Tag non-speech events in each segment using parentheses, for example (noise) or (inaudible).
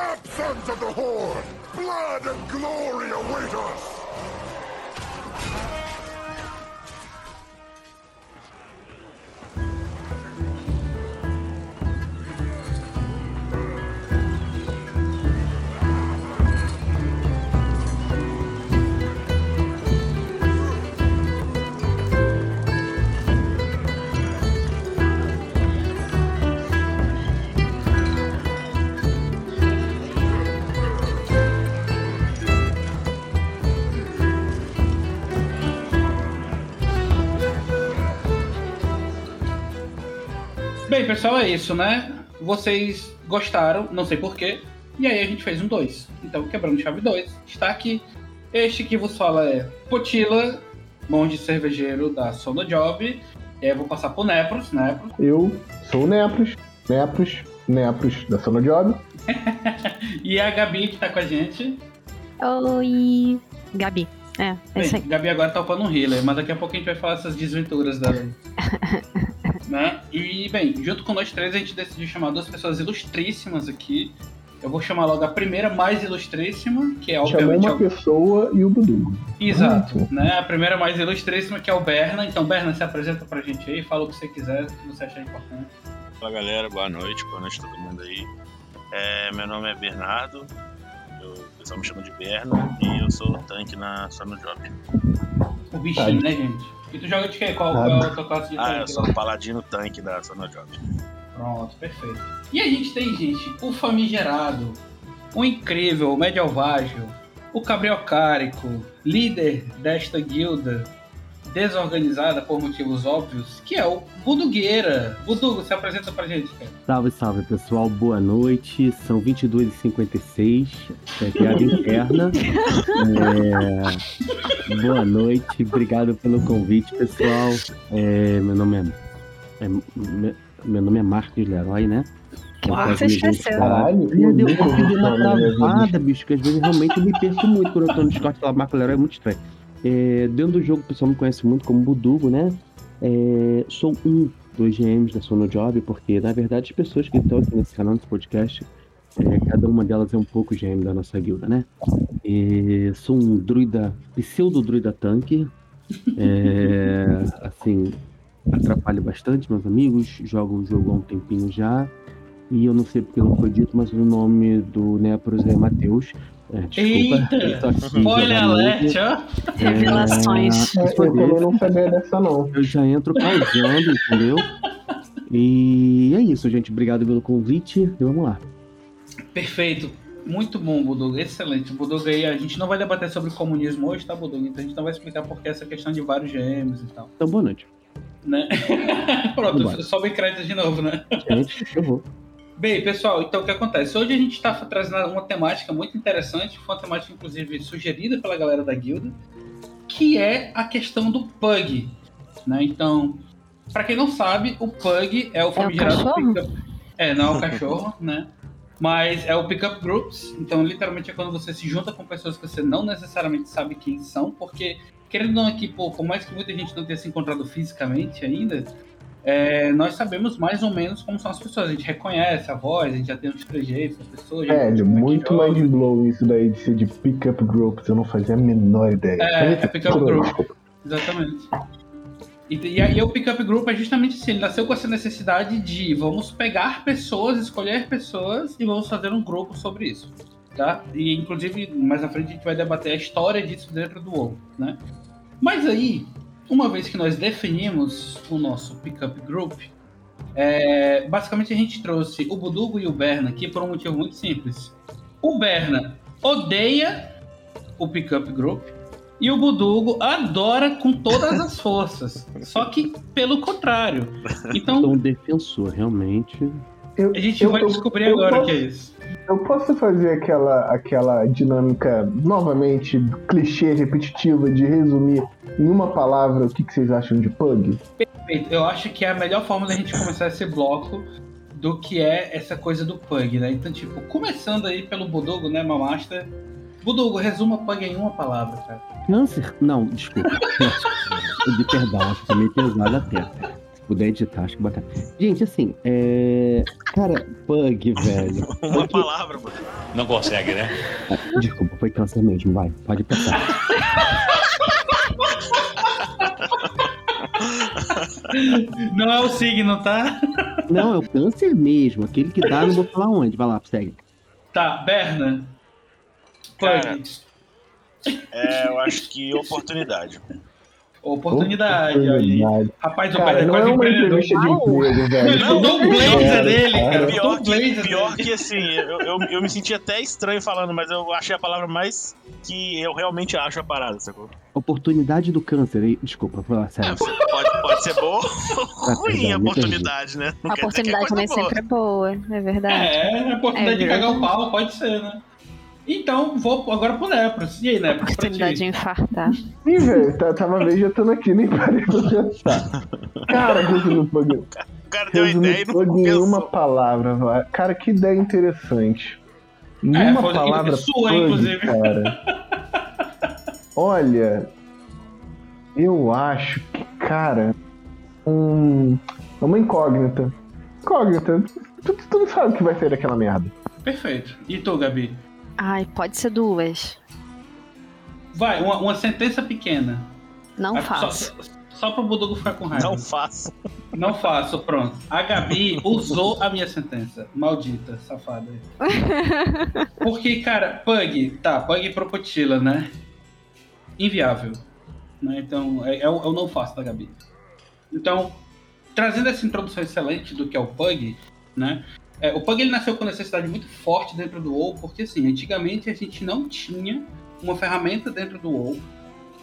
Stop, sons of the Horde! Blood and glory await us! Pessoal, é isso, né? Vocês gostaram, não sei porquê, e aí a gente fez um 2. Então, quebrando chave 2, está aqui. Este que vos fala é Potila, monge cervejeiro da Sono Job. E aí eu vou passar pro Nepros, Nepros. Eu sou o Nepros, Nepros, Nepros da Sono Job. (laughs) e a Gabi que tá com a gente. Oi, Gabi. É, é isso Bem, aí. Gabi agora tá upando um healer, mas daqui a pouco a gente vai falar essas desventuras dela. (laughs) né? E, bem, junto com nós três, a gente decidiu chamar duas pessoas ilustríssimas aqui. Eu vou chamar logo a primeira mais ilustríssima, que é Chamou obviamente. uma a- pessoa e o Budugo. Exato, né? A primeira mais ilustríssima, que é o Berna. Então, Berna, se apresenta pra gente aí, fala o que você quiser, o que você achar importante. Fala galera, boa noite, boa noite a todo mundo aí. É, meu nome é Bernardo, eu, o pessoal me chama de Berna e eu sou tanque na Sono Job. O bichinho, Tá. né, gente? E tu joga de quê? Qual, Tá. qual é a tua classe de Ah, eu tanque sou lá? o paladino tanque da Sono Job. Pronto, perfeito. E a gente tem, gente, o famigerado, o incrível, o medievágio, o cabriocárico, líder desta guilda desorganizada por motivos óbvios, que é o Budugueira. Budugo, se apresenta pra gente, cara. Salve, salve pessoal, boa noite. São 22h56, é piada interna. É, Boa noite, obrigado pelo convite, pessoal. É, Meu nome é, é- me- Meu nome é Marcos Leroy, né? Ah, pode você me esqueceu. Caralho, Eu eu dei nunca ouvi eu esse uma travada, bicho, que às vezes realmente eu me perco muito quando eu tô no Discord e falo Marco Leroy, é muito estranho. É, dentro do jogo, o pessoal me conhece muito como Budugo, né? É, sou um dos GMs da Sono Job, porque na verdade as pessoas que estão aqui nesse canal, nesse podcast, é, cada uma delas é um pouco GM da nossa guilda, né? Sou um druida, pseudo-druida tanque. É, (laughs) assim, atrapalho bastante meus amigos, jogo o jogo há um tempinho já. E eu não sei porque não foi dito, mas o nome do Nepros é Matheus. É, desculpa. Eita! aqui Spoiler alert, ó! Revelações. É, Eu também não sabia dessa, não. eu já entro causando, entendeu? E é isso, gente. Obrigado pelo convite. E vamos lá. Perfeito. Muito bom, Budugo. Excelente. Budugo aí, a gente não vai debater sobre comunismo hoje, tá, Budugo? Então a gente não vai explicar por que essa questão de vários GMs e tal, Então, boa noite. né? (laughs) Pronto, sobe crédito de novo, né? Gente, eu vou. Bem, pessoal, então o que acontece? Hoje a gente está trazendo uma temática muito interessante, foi uma temática inclusive sugerida pela galera da guilda, que é a questão do pug. Né? Então, para quem não sabe, o pug é o famigerado cachorro? pick-up. É, não é o cachorro, (laughs) né? Mas é o pick-up groups. Então, literalmente é quando você se junta com pessoas que você não necessariamente sabe quem são, porque, querendo ou não aqui, pô, por mais que muita gente não tenha se encontrado fisicamente ainda, é, nós sabemos mais ou menos como são as pessoas. A gente reconhece a voz, a gente já tem os trejeitos da pessoa. já Velho, entende como é muito mind blow isso daí de ser de pick-up groups. Eu não fazia a menor ideia. É, é pick-up tudo group. Exatamente. E, e aí o Pickup Group é justamente assim, ele nasceu com essa necessidade de vamos pegar pessoas, escolher pessoas e vamos fazer um grupo sobre isso. Tá? E inclusive, mais na frente a gente vai debater a história disso dentro do WoW, né? Mas aí, uma vez que nós definimos o nosso Pickup Group, é, basicamente a gente trouxe o Budugo e o Berna aqui por um motivo muito simples. O Berna odeia o Pickup Group e o Budugo adora com todas as forças. Só que pelo contrário. (laughs) Então um defensor, realmente. Eu, a gente eu- vai eu- descobrir agora o posso- que é isso. Eu posso fazer aquela, aquela dinâmica, novamente, clichê, repetitiva, de resumir em uma palavra o que, que vocês acham de pug? Perfeito. Eu acho que é a melhor forma da gente começar esse bloco do que é essa coisa do Pug, né? Então, tipo, começando aí pelo Budugo, né, Mamaster? Budugo, resuma Pug em uma palavra, cara. Câncer? Não, desculpa. (laughs) de perdão, acho que tá meio pesado até. Puder editar, acho que bacana. Gente, assim, é. Cara, Pug, velho. (laughs) Uma palavra, mano. Não consegue, né? Desculpa, foi câncer mesmo, vai. Pode passar. Não é o signo, tá? Não, é o câncer mesmo. Aquele que dá, não vou falar onde. Vai lá, segue. Tá, Berna. Cara. É, eu acho que oportunidade. Oportunidade, olha aí. Oportunidade. Rapaz, o Cara, é não quase é uma empreendedor. entrevista de emprego, velho. Não, não, o blazer dele, cara. Pior Tom Blazer que, pior dele. que assim, eu, eu, eu me senti até estranho falando, mas eu achei a palavra mais que eu realmente acho a parada, sacou? Oportunidade do câncer. aí. Desculpa, fala É, sério. pode, pode ser boa (laughs) ou Ah, ruim a me oportunidade, né? Não A que é oportunidade coisa também boa. sempre é boa, é verdade. É, a oportunidade É de cagar o pau, pode ser, né? Então, vou agora pro Nepros. E aí, Nepros? pra Oportunidade de infartar. Ih, velho, tá- tava vegetando aqui, nem parei pra pensar. Cara, resumindo o Pug. O cara deu a Resumindo ideia e não em uma pensou. palavra, vai. Cara, que ideia interessante. Em É, palavra, sua, Pug, inclusive. cara. Olha, eu acho que, cara, um, é uma incógnita. Incógnita. Tu, tu não sabe o que vai ser daquela merda. Perfeito. E tu, Gabi? Ai, pode ser duas. Vai, uma, uma sentença pequena. Não Ah, faço. Só, só pro Budugo ficar com raiva. Não faço. Não faço, pronto. A Gabi usou a minha sentença. Maldita, safada. (laughs) Porque, cara, Pug, tá, Pug e Propotila, né? Inviável. Né? Então, é, é o, é o não faço da Gabi. Então, trazendo essa introdução excelente do que é o Pug, né? É, o Pug ele nasceu com necessidade muito forte dentro do WoW, porque assim, antigamente a gente não tinha uma ferramenta dentro do WoW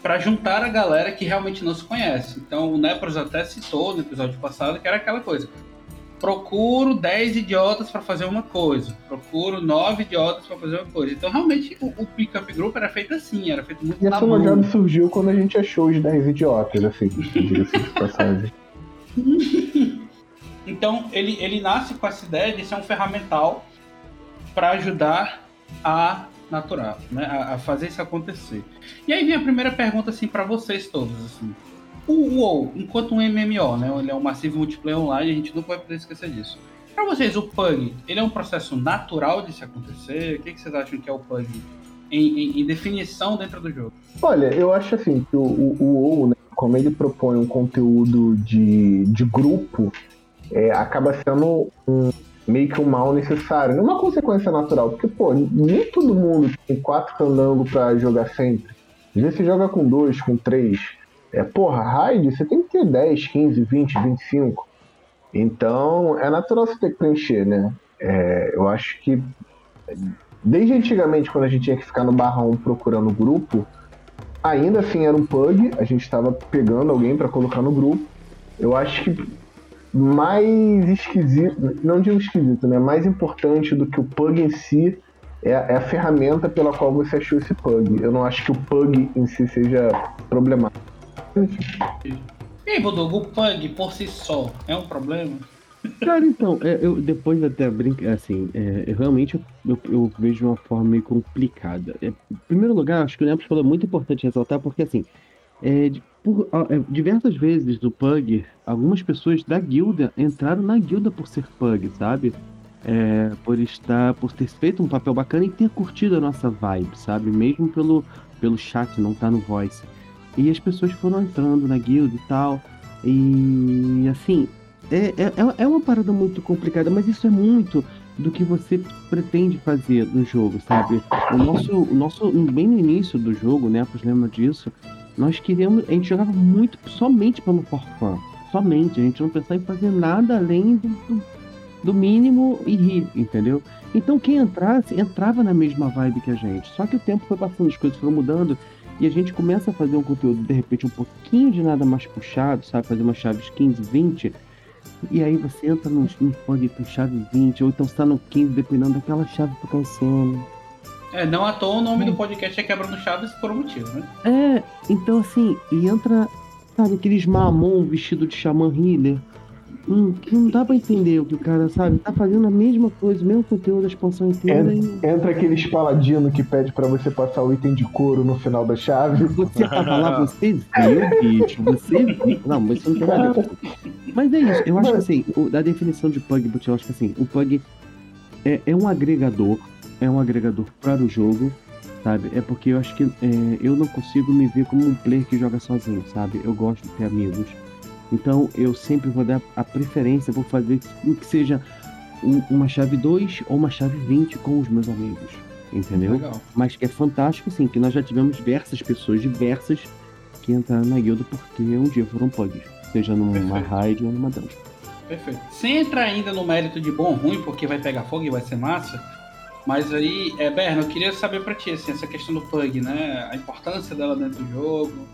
para juntar a galera que realmente não se conhece. Então o Nepros até citou no episódio passado que era aquela coisa. Procuro 10 idiotas para fazer uma coisa. Procuro 9 idiotas para fazer uma coisa. Então realmente o, o Pickup Group era feito assim, era feito muito E a na Sono mão. Job surgiu quando a gente achou os 10 idiotas, assim, diga-se de passagem. (laughs) Então ele, ele nasce com essa ideia de ser um ferramental para ajudar a natural, né, a, a fazer isso acontecer. E aí vem a primeira pergunta assim para vocês todos assim. O WoW, enquanto um MMO, né, ele é um massivo multiplayer online, a gente nunca vai poder esquecer disso. Para vocês, o PUG, ele é um processo natural de se acontecer? O que, que vocês acham que é o PUG em, em- em definição dentro do jogo? Olha, eu acho assim que o, o WoW, né, como ele propõe um conteúdo de, de grupo, é, acaba sendo um, meio que um mal necessário, não uma consequência natural, porque, pô, nem todo mundo tem quatro candangos pra jogar sempre. Às vezes você joga com dois, com três. É, porra, raid, você tem que ter 10, 15, 20, 25. Então, é natural você ter que preencher, né? É, eu acho que desde antigamente, quando a gente tinha que ficar no barrão procurando grupo, ainda assim era um pug, a gente estava pegando alguém para colocar no grupo. Eu acho que mais esquisito, não digo esquisito, né? Mais importante do que o pug em si é, a- é a ferramenta pela qual você achou esse pug. Eu não acho que o pug em si seja problemático. E aí, Bodogo, o PUG por si só é um problema? Cara, então, é, eu depois até brincar, assim, é, eu realmente eu, eu vejo de uma forma meio complicada. É, em primeiro lugar, acho que o Nepos falou muito importante ressaltar, porque assim, é, por é, diversas vezes do Pug, algumas pessoas da guilda entraram na guilda por ser Pug, sabe? É, por estar, por ter feito um papel bacana e ter curtido a nossa vibe, sabe? Mesmo pelo, pelo chat, não tá no voice. E as pessoas foram entrando na guilda e tal. E assim, é, é, é- é uma parada muito complicada, mas isso é muito do que você pretende fazer no jogo, sabe? O nosso, o nosso bem no início do jogo, né? Pois lembra disso? Nós queríamos, a gente jogava muito somente pelo for fun, somente. A gente não pensava em fazer nada além do, do, do mínimo e rir, entendeu? Então quem entrasse entrava na mesma vibe que a gente. Só que o tempo foi passando, as coisas foram mudando e a gente começa a fazer um conteúdo de repente um pouquinho de nada mais puxado, sabe? Fazer umas chaves 15, 20. E aí você entra no pode com chave 20, ou então você tá no 15, dependendo daquela chave que tá sendo. É, não à toa o nome do podcast é Quebrando Chaves por um motivo, né? É, então assim, e entra, sabe, aqueles mamon vestido de xamã healer. Hum, que não dá pra entender o que o cara, sabe, tá fazendo a mesma coisa, o mesmo conteúdo da expansão inteira e Entra aquele paladino que pede pra você passar o item de couro no final da chave. você tava lá, (laughs) você viu, bicho, você viu. Não, mas isso não tem nada. Mas é isso, eu acho que assim, o- da definição de Pug eu acho que assim, o Pug é, é um agregador é um agregador para o jogo, sabe? É porque eu acho que é, eu não consigo me ver como um player que joga sozinho, sabe? Eu gosto de ter amigos. Então eu sempre vou dar a preferência, vou fazer que seja um, uma chave 2 ou uma chave 20 com os meus amigos. Entendeu? Legal. Mas é fantástico, sim, que nós já tivemos diversas pessoas diversas que entraram na guilda porque um dia foram pugs. Seja numa Perfeito. raid ou numa dungeon. Perfeito. Sem entrar ainda no mérito de bom ou ruim, porque vai pegar fogo e vai ser massa. Mas aí, é, Berno, eu queria saber pra ti, assim, essa questão do Pug, né? A importância dela dentro do jogo.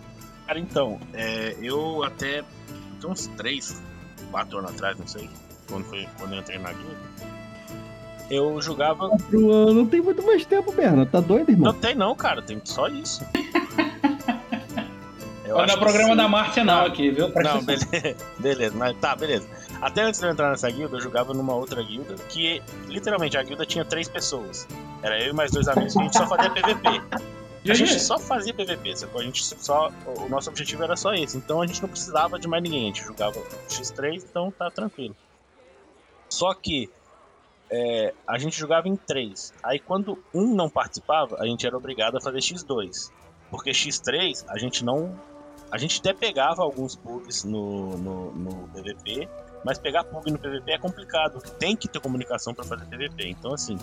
Cara, então, é, eu até tem uns 3, 4 anos atrás, não sei, quando, foi, quando eu entrei na guilda, eu jogava. Não tem muito mais tempo, Berna. Tá doido, irmão? Não tem não, cara, tem só isso. (laughs) Eu Olha o programa sim. da Márcia não aqui, viu? Presta Não, beleza, (laughs) beleza, mas tá, beleza. Até antes de eu entrar nessa guilda, eu jogava numa outra guilda, que literalmente a guilda tinha três pessoas. Era eu e mais dois amigos que a gente só fazia PVP. A gente só fazia PVP, sacou? A gente só. O nosso objetivo era só esse. Então a gente não precisava de mais ninguém. A gente jogava X3, então tá tranquilo. Só que é, a gente jogava em três. Aí quando um não participava, a gente era obrigado a fazer X2. Porque X3 a gente não. A gente até pegava alguns bugs no, no, no PVP, mas pegar bug no PVP é complicado. Tem que ter comunicação pra fazer PVP. Então assim.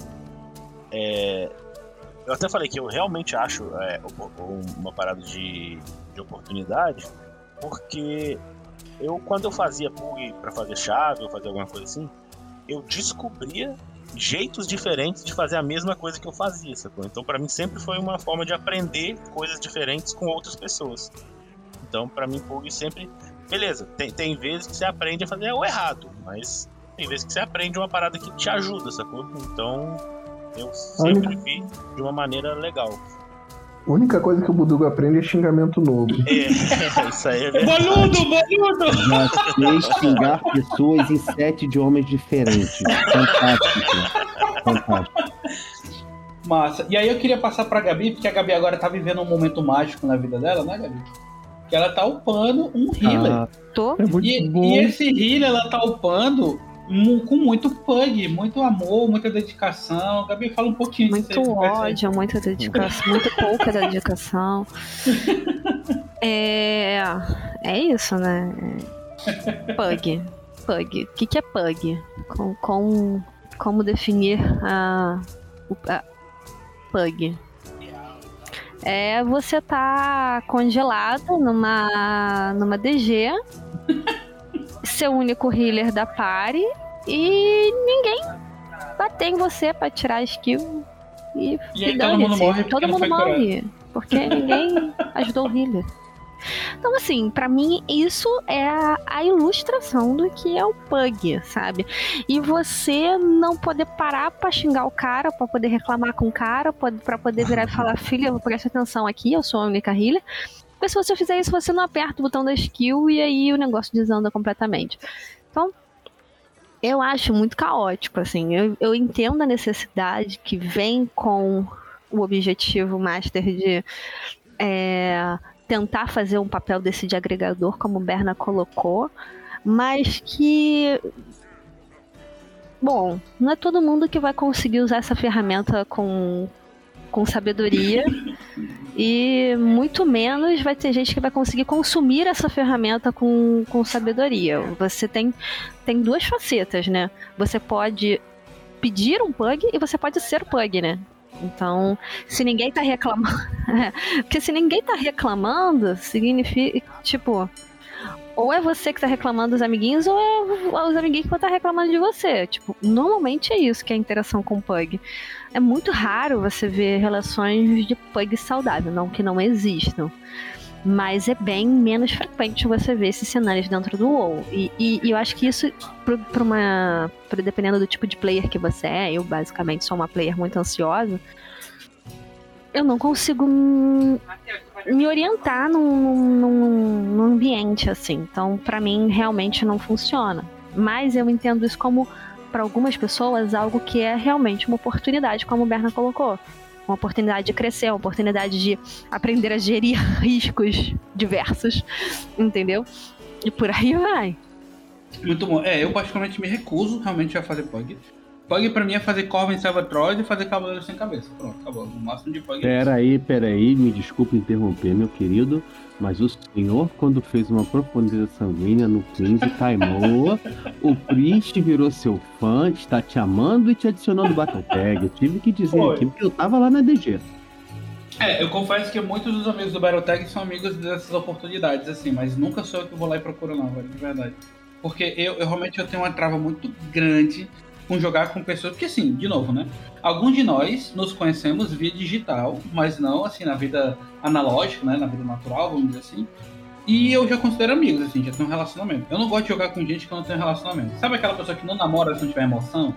É, eu até falei que eu realmente acho é, uma parada de, de oportunidade, porque eu quando eu fazia bug pra fazer chave ou fazer alguma coisa assim, eu descobria jeitos diferentes de fazer a mesma coisa que eu fazia, sacou? Então pra mim sempre foi uma forma de aprender coisas diferentes com outras pessoas. Então pra mim bug sempre, beleza, tem, tem vezes que você aprende a fazer o errado, mas tem vezes que você aprende uma parada que te ajuda, sacou? Então eu sempre vi de uma maneira legal. A única coisa que o Budugo aprende é xingamento novo. É, (laughs) isso aí é verdade. Boludo, boludo! Já sei xingar pessoas em sete idiomas diferentes. Fantástico. Fantástico. Massa. E aí eu queria passar pra Gabi, porque a Gabi agora tá vivendo um momento mágico na vida dela, né, Gabi? Que ela tá upando um healer. Ah, Tô. é muito e, bom. e esse healer ela tá upando com muito pug, muito amor, muita dedicação. Gabi, fala um pouquinho disso Muito aí. ódio, muita dedicação, muito pouca dedicação. (laughs) É, é isso, né? É Pug. Pug. O que, que é pug? Com, com- como definir a, o- a pug? É você tá congelado numa, numa DG, ser o único healer da party e ninguém bater em você pra tirar a skill e, E e todo mundo morre Todo mundo foi curado. morre. Porque ninguém (laughs) ajudou o healer. Então, assim, pra mim, isso é a, a ilustração do que é o pug, sabe? E você não poder parar pra xingar o cara, pra poder reclamar com o cara, pra poder virar e falar: filha, presta atenção aqui, eu sou a única healer. Porque se você fizer isso, você não aperta o botão da skill e aí o negócio desanda completamente. Então, eu acho muito caótico, assim. Eu, eu entendo a necessidade que vem com o objetivo master de é, tentar fazer um papel desse de agregador, como Berna colocou, mas que. Bom, não é todo mundo que vai conseguir usar essa ferramenta com, com sabedoria. E muito menos vai ter gente que vai conseguir consumir essa ferramenta com, com sabedoria. Você tem, tem duas facetas, né? Você pode pedir um pug e você pode ser pug, né? Então, se ninguém tá reclamando. (laughs) Porque se ninguém tá reclamando, significa. Tipo. Ou é você que tá reclamando dos amiguinhos, ou é os amiguinhos que vão estar reclamando de você. Tipo, normalmente é isso que é a interação com o pug. É muito raro você ver relações de pug saudável, não que não existam. Mas é bem menos frequente você ver esses cenários dentro do WoW. E, e- e eu acho que isso, pra uma. dependendo do tipo de player que você é, eu basicamente sou uma player muito ansiosa. Eu não consigo me orientar num, num- num ambiente assim. Então, pra mim, realmente não funciona. Mas eu entendo isso como, pra algumas pessoas, algo que é realmente uma oportunidade, como o Berna colocou. Uma oportunidade de crescer, uma oportunidade de aprender a gerir (laughs) riscos diversos, entendeu? E por aí vai. Muito bom. É, eu particularmente me recuso realmente a fazer pug. Pug pra mim é fazer Corvin Salvatore e fazer Cavaleiro Sem Cabeça. Pronto, acabou. O máximo de Pug é. Peraí, peraí, me desculpe interromper, meu querido, mas o senhor, quando fez uma profundidade sanguínea no 15, timou, o Priest virou seu fã, está te amando e te adicionando Battle Tag. Eu tive que dizer Foi. aqui, porque eu tava lá na DG. É, eu confesso que muitos dos amigos do Battletech são amigos dessas oportunidades, assim, mas nunca sou eu que vou lá e procuro, não, velho, de verdade. Porque eu, eu realmente eu tenho uma trava muito grande com jogar com pessoas. Porque, assim, de novo, né? Alguns de nós nos conhecemos via digital, mas não, assim, na vida analógica, né? Na vida natural, vamos dizer assim. E eu já considero amigos, assim, já tenho um relacionamento. Eu não gosto de jogar com gente que não tem relacionamento. Sabe aquela pessoa que não namora se não tiver emoção?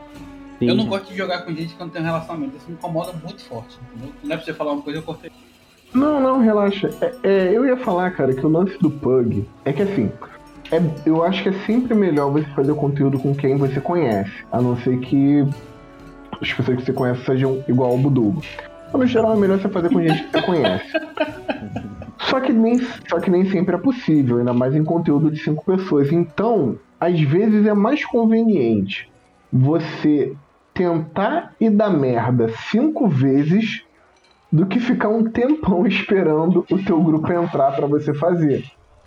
Sim. Eu não gosto de jogar com gente que não tem relacionamento. Isso me incomoda muito forte, entendeu? Não é pra você falar uma coisa, eu cortei. Não, não, relaxa. É, é, eu ia falar, cara, que o lance do Pug é que assim. É- eu acho que é sempre melhor você fazer conteúdo com quem você conhece. A não ser que as pessoas que você conhece sejam igual ao Budugo. Mas, no geral é melhor você fazer com gente que você conhece. (laughs) Só que, nem, só que nem sempre é possível, ainda mais em conteúdo de cinco pessoas. Então, às vezes é mais conveniente você tentar e dar merda cinco vezes do que ficar um tempão (laughs) esperando o teu grupo entrar pra você fazer.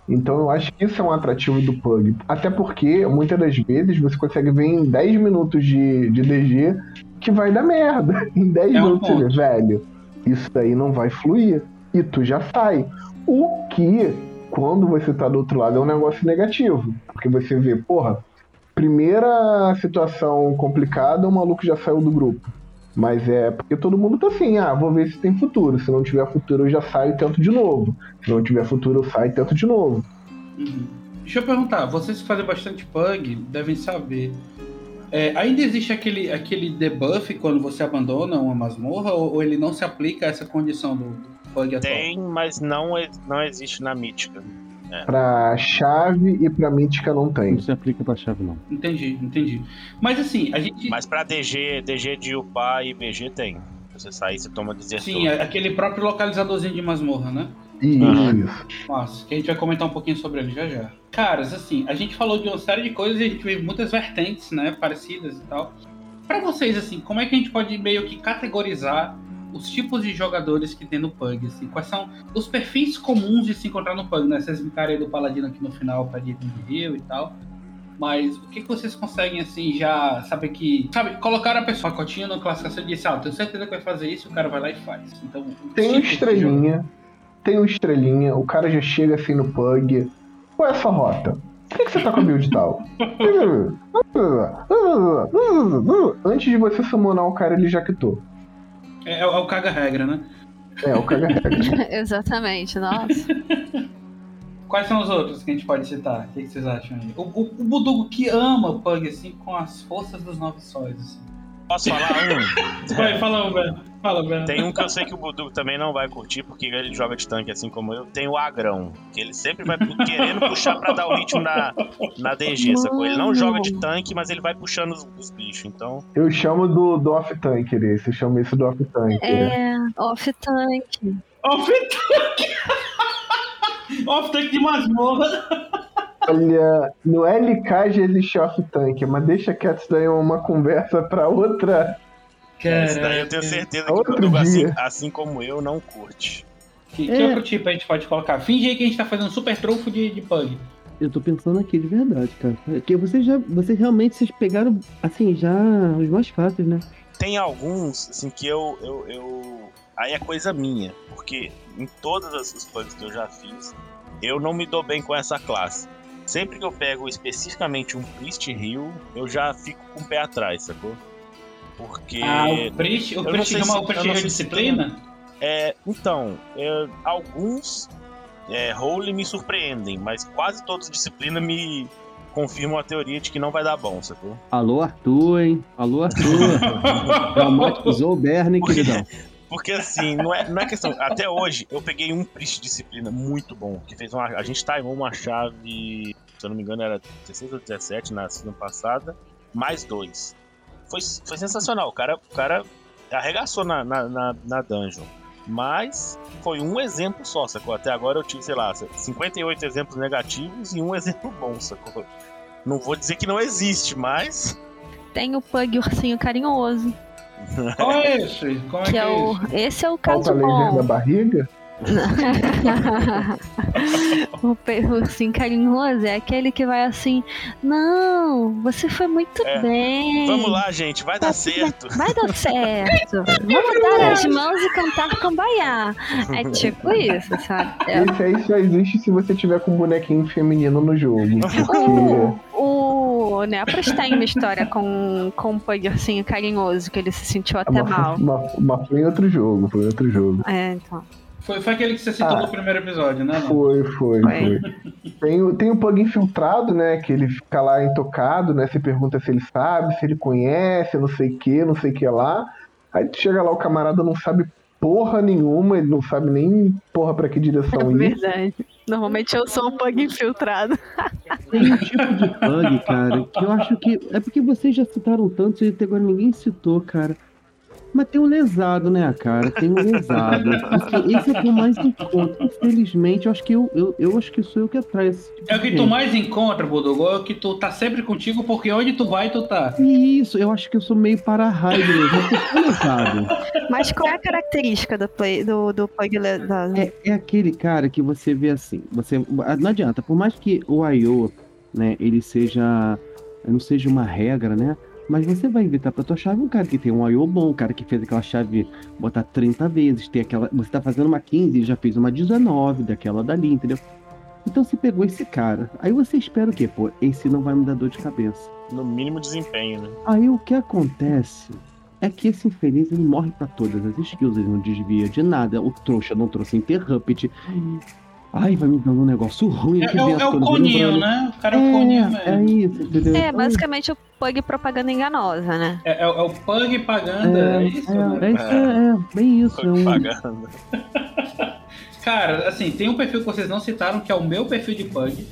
Então eu acho que isso é um atrativo do Pug. Até porque, muitas das vezes, você consegue ver em 10 minutos de, de DG que vai dar merda. (laughs) Em 10 É um minutos você vê, ponto. velho, isso daí não vai fluir. E tu já sai. O que, quando você tá do outro lado, é um negócio negativo. Porque você vê, porra, primeira situação complicada, o maluco já saiu do grupo. Mas é porque todo mundo tá assim, ah, vou ver se tem futuro. Se não tiver futuro, eu já saio e tento de novo. Se não tiver futuro, eu saio e tento de novo. Uhum. Deixa eu perguntar, vocês que fazem bastante pug devem saber. É, ainda existe aquele, aquele debuff quando você abandona uma masmorra ou, ou ele não se aplica a essa condição do, do pug atual? Tem, mas não, não existe na mítica. Pra chave e pra mítica não tem. Não se aplica pra chave, não. Entendi, entendi. Mas assim, a gente. Mas pra DG, DG de upar e BG tem. Se você sair, você toma desertor. Sim, é aquele próprio localizadorzinho de masmorra, né? Isso. Nossa, que a gente vai comentar um pouquinho sobre ele já já. Caras, assim, a gente falou de uma série de coisas e a gente viu muitas vertentes, né, parecidas e tal. Pra vocês, assim, como é que a gente pode meio que categorizar os tipos de jogadores que tem no PUG, assim? Quais são os perfis comuns de se encontrar no PUG, né? Vocês brincaram aí do Paladino aqui no final pra Item de Rio e tal. Mas o que, que vocês conseguem, assim, já saber que. Sabe, colocar a pessoa cotinha na classificação e disse, ah, tenho certeza que vai fazer isso, o cara vai lá e faz. Então, Tem de estrelinha. Tem um estrelinha. O cara já chega assim no Pug. Qual é a sua rota? Por que, que você tá com a build tal? (laughs) Antes de você summonar o cara, ele já quitou. É, é o caga-regra, né? É, o caga regra. (laughs) Exatamente, nossa. (laughs) Quais são os outros que a gente pode citar? O que, que vocês acham aí? O, o, o Budugo que ama o Pug, assim, com as forças dos nove sóis, assim. Posso falar um? (laughs) Vai, fala, velho. Fala, velho. Tem um que eu sei que o Budu também não vai curtir, porque ele joga de tanque assim como eu. Tem o Agrão, que ele sempre vai querendo puxar pra dar o ritmo na, na DG, sacou? Ele não joga de tanque, mas ele vai puxando os, os bichos. Então, Eu chamo do, do off-tanker esse. Eu chamo isso do off-tanker. É, off-tank. Off-tank! (laughs) Off-tank de masmorra. Olha, no LK já existe off-tanker, mas deixa quieto isso daí é uma conversa pra outra. isso daí eu tenho certeza que o Outro Budu, assim, dia. assim como eu, não curte. Que, que É. outro tipo a gente pode colocar? Finge aí que a gente tá fazendo um super trunfo de, de Pug. Eu tô pensando aqui de verdade, cara. Porque vocês já. Vocês realmente vocês pegaram, assim, já os mais fáceis, né? Tem alguns, assim, que eu, eu, eu... Aí é coisa minha, porque em todas as os plugs que eu já fiz, eu não me dou bem com essa classe. Sempre que eu pego especificamente um Priest Hill, eu já fico com o pé atrás, sacou? Porque... Ah, o Priest, o Priest se- o eu Priest disciplina? É, então, é, alguns é, role me surpreendem, mas quase todos disciplina me confirmam a teoria de que não vai dar bom, sacou? Alô, Arthur, hein? Alô, Arthur. (laughs) Traumatizou o Bernie, queridão. (laughs) Porque assim, não é, não é questão. Até hoje, eu peguei um Priest disciplina muito bom, que fez uma. A gente timou uma chave, se eu não me engano, era 16 ou 17 na season passada, mais dois. Foi, foi sensacional. O cara, o cara arregaçou na, na, na, na dungeon. Mas foi um exemplo só, sacou? Até agora eu tive, sei lá, 58 exemplos negativos e um (laughs) exemplo bom, sacou? Não vou dizer que não existe, mas tem o Pug Ursinho Carinhoso. Qual é esse? Como é Que que é é o, isso? esse é o Falta caso laser bom. na barriga? O ursinho carinhoso é aquele que vai assim, não, você foi muito É. bem. Vamos lá, gente, vai dar certo. Vai dar certo. Vamos dar as (laughs) mãos e cantar cambaiá. É tipo isso, sabe? É. Esse aí só existe se você tiver com um bonequinho feminino no jogo. O, o Nepros tem uma história com, com um pug ursinho carinhoso, que ele se sentiu até mal. uma, uma, uma- foi em outro jogo, foi em outro jogo. É, então. Foi, foi aquele que você citou Ah. no primeiro episódio, né? Não? Foi, foi, Foi. Tem, o- tem o Pug infiltrado, né? Que ele fica lá intocado, né? Você pergunta se ele sabe, se ele conhece, não sei o que, não sei o que lá. Aí chega lá, o camarada não sabe porra nenhuma, ele não sabe nem porra pra que direção ir. Verdade. Normalmente eu sou um pug infiltrado. Tem um tipo de bug, cara, que eu acho que. É porque vocês já citaram tanto e até agora ninguém citou, cara. Mas tem um lesado, né, cara? Tem um lesado. Porque esse é o que eu mais encontro. Infelizmente, eu acho que eu, eu, eu acho que sou eu que atraio esse tipo É o que tu mais encontra, Bodogo, é o que tu tá sempre contigo, porque onde tu vai, tu tá. Isso, eu acho que eu sou meio para-raio mesmo. Eu sou lesado. Mas qual é a característica do, play, do, do pug lesado? É, é aquele cara que você vê assim, você não adianta, por mais que o I.O., né, ele seja não seja uma regra, né? Mas você vai inventar pra tua chave um cara que tem um I.O. bom, um cara que fez aquela chave botar 30 vezes, tem aquela, você tá fazendo uma 15, ele já fez uma 19 daquela dali, entendeu? Então você pegou esse cara. Aí você espera o quê? Pô, esse não vai me dar dor de cabeça. No mínimo desempenho, né? Aí o que acontece é que esse infeliz ele morre pra todas as skills, ele não desvia de nada. O trouxa não trouxe interrupt. Ai, vai me dando um negócio ruim É, é é o vou coninho, né? O cara é o coninho É, é mesmo. isso, entendeu? É, basicamente o pug propaganda enganosa, né? É, é o- é o Pug pagando, é, É, isso, é, né? é, isso, é, é, bem isso. É um, Propaganda. (laughs) Cara, assim, tem um perfil que vocês não citaram, que é o meu perfil de Pug,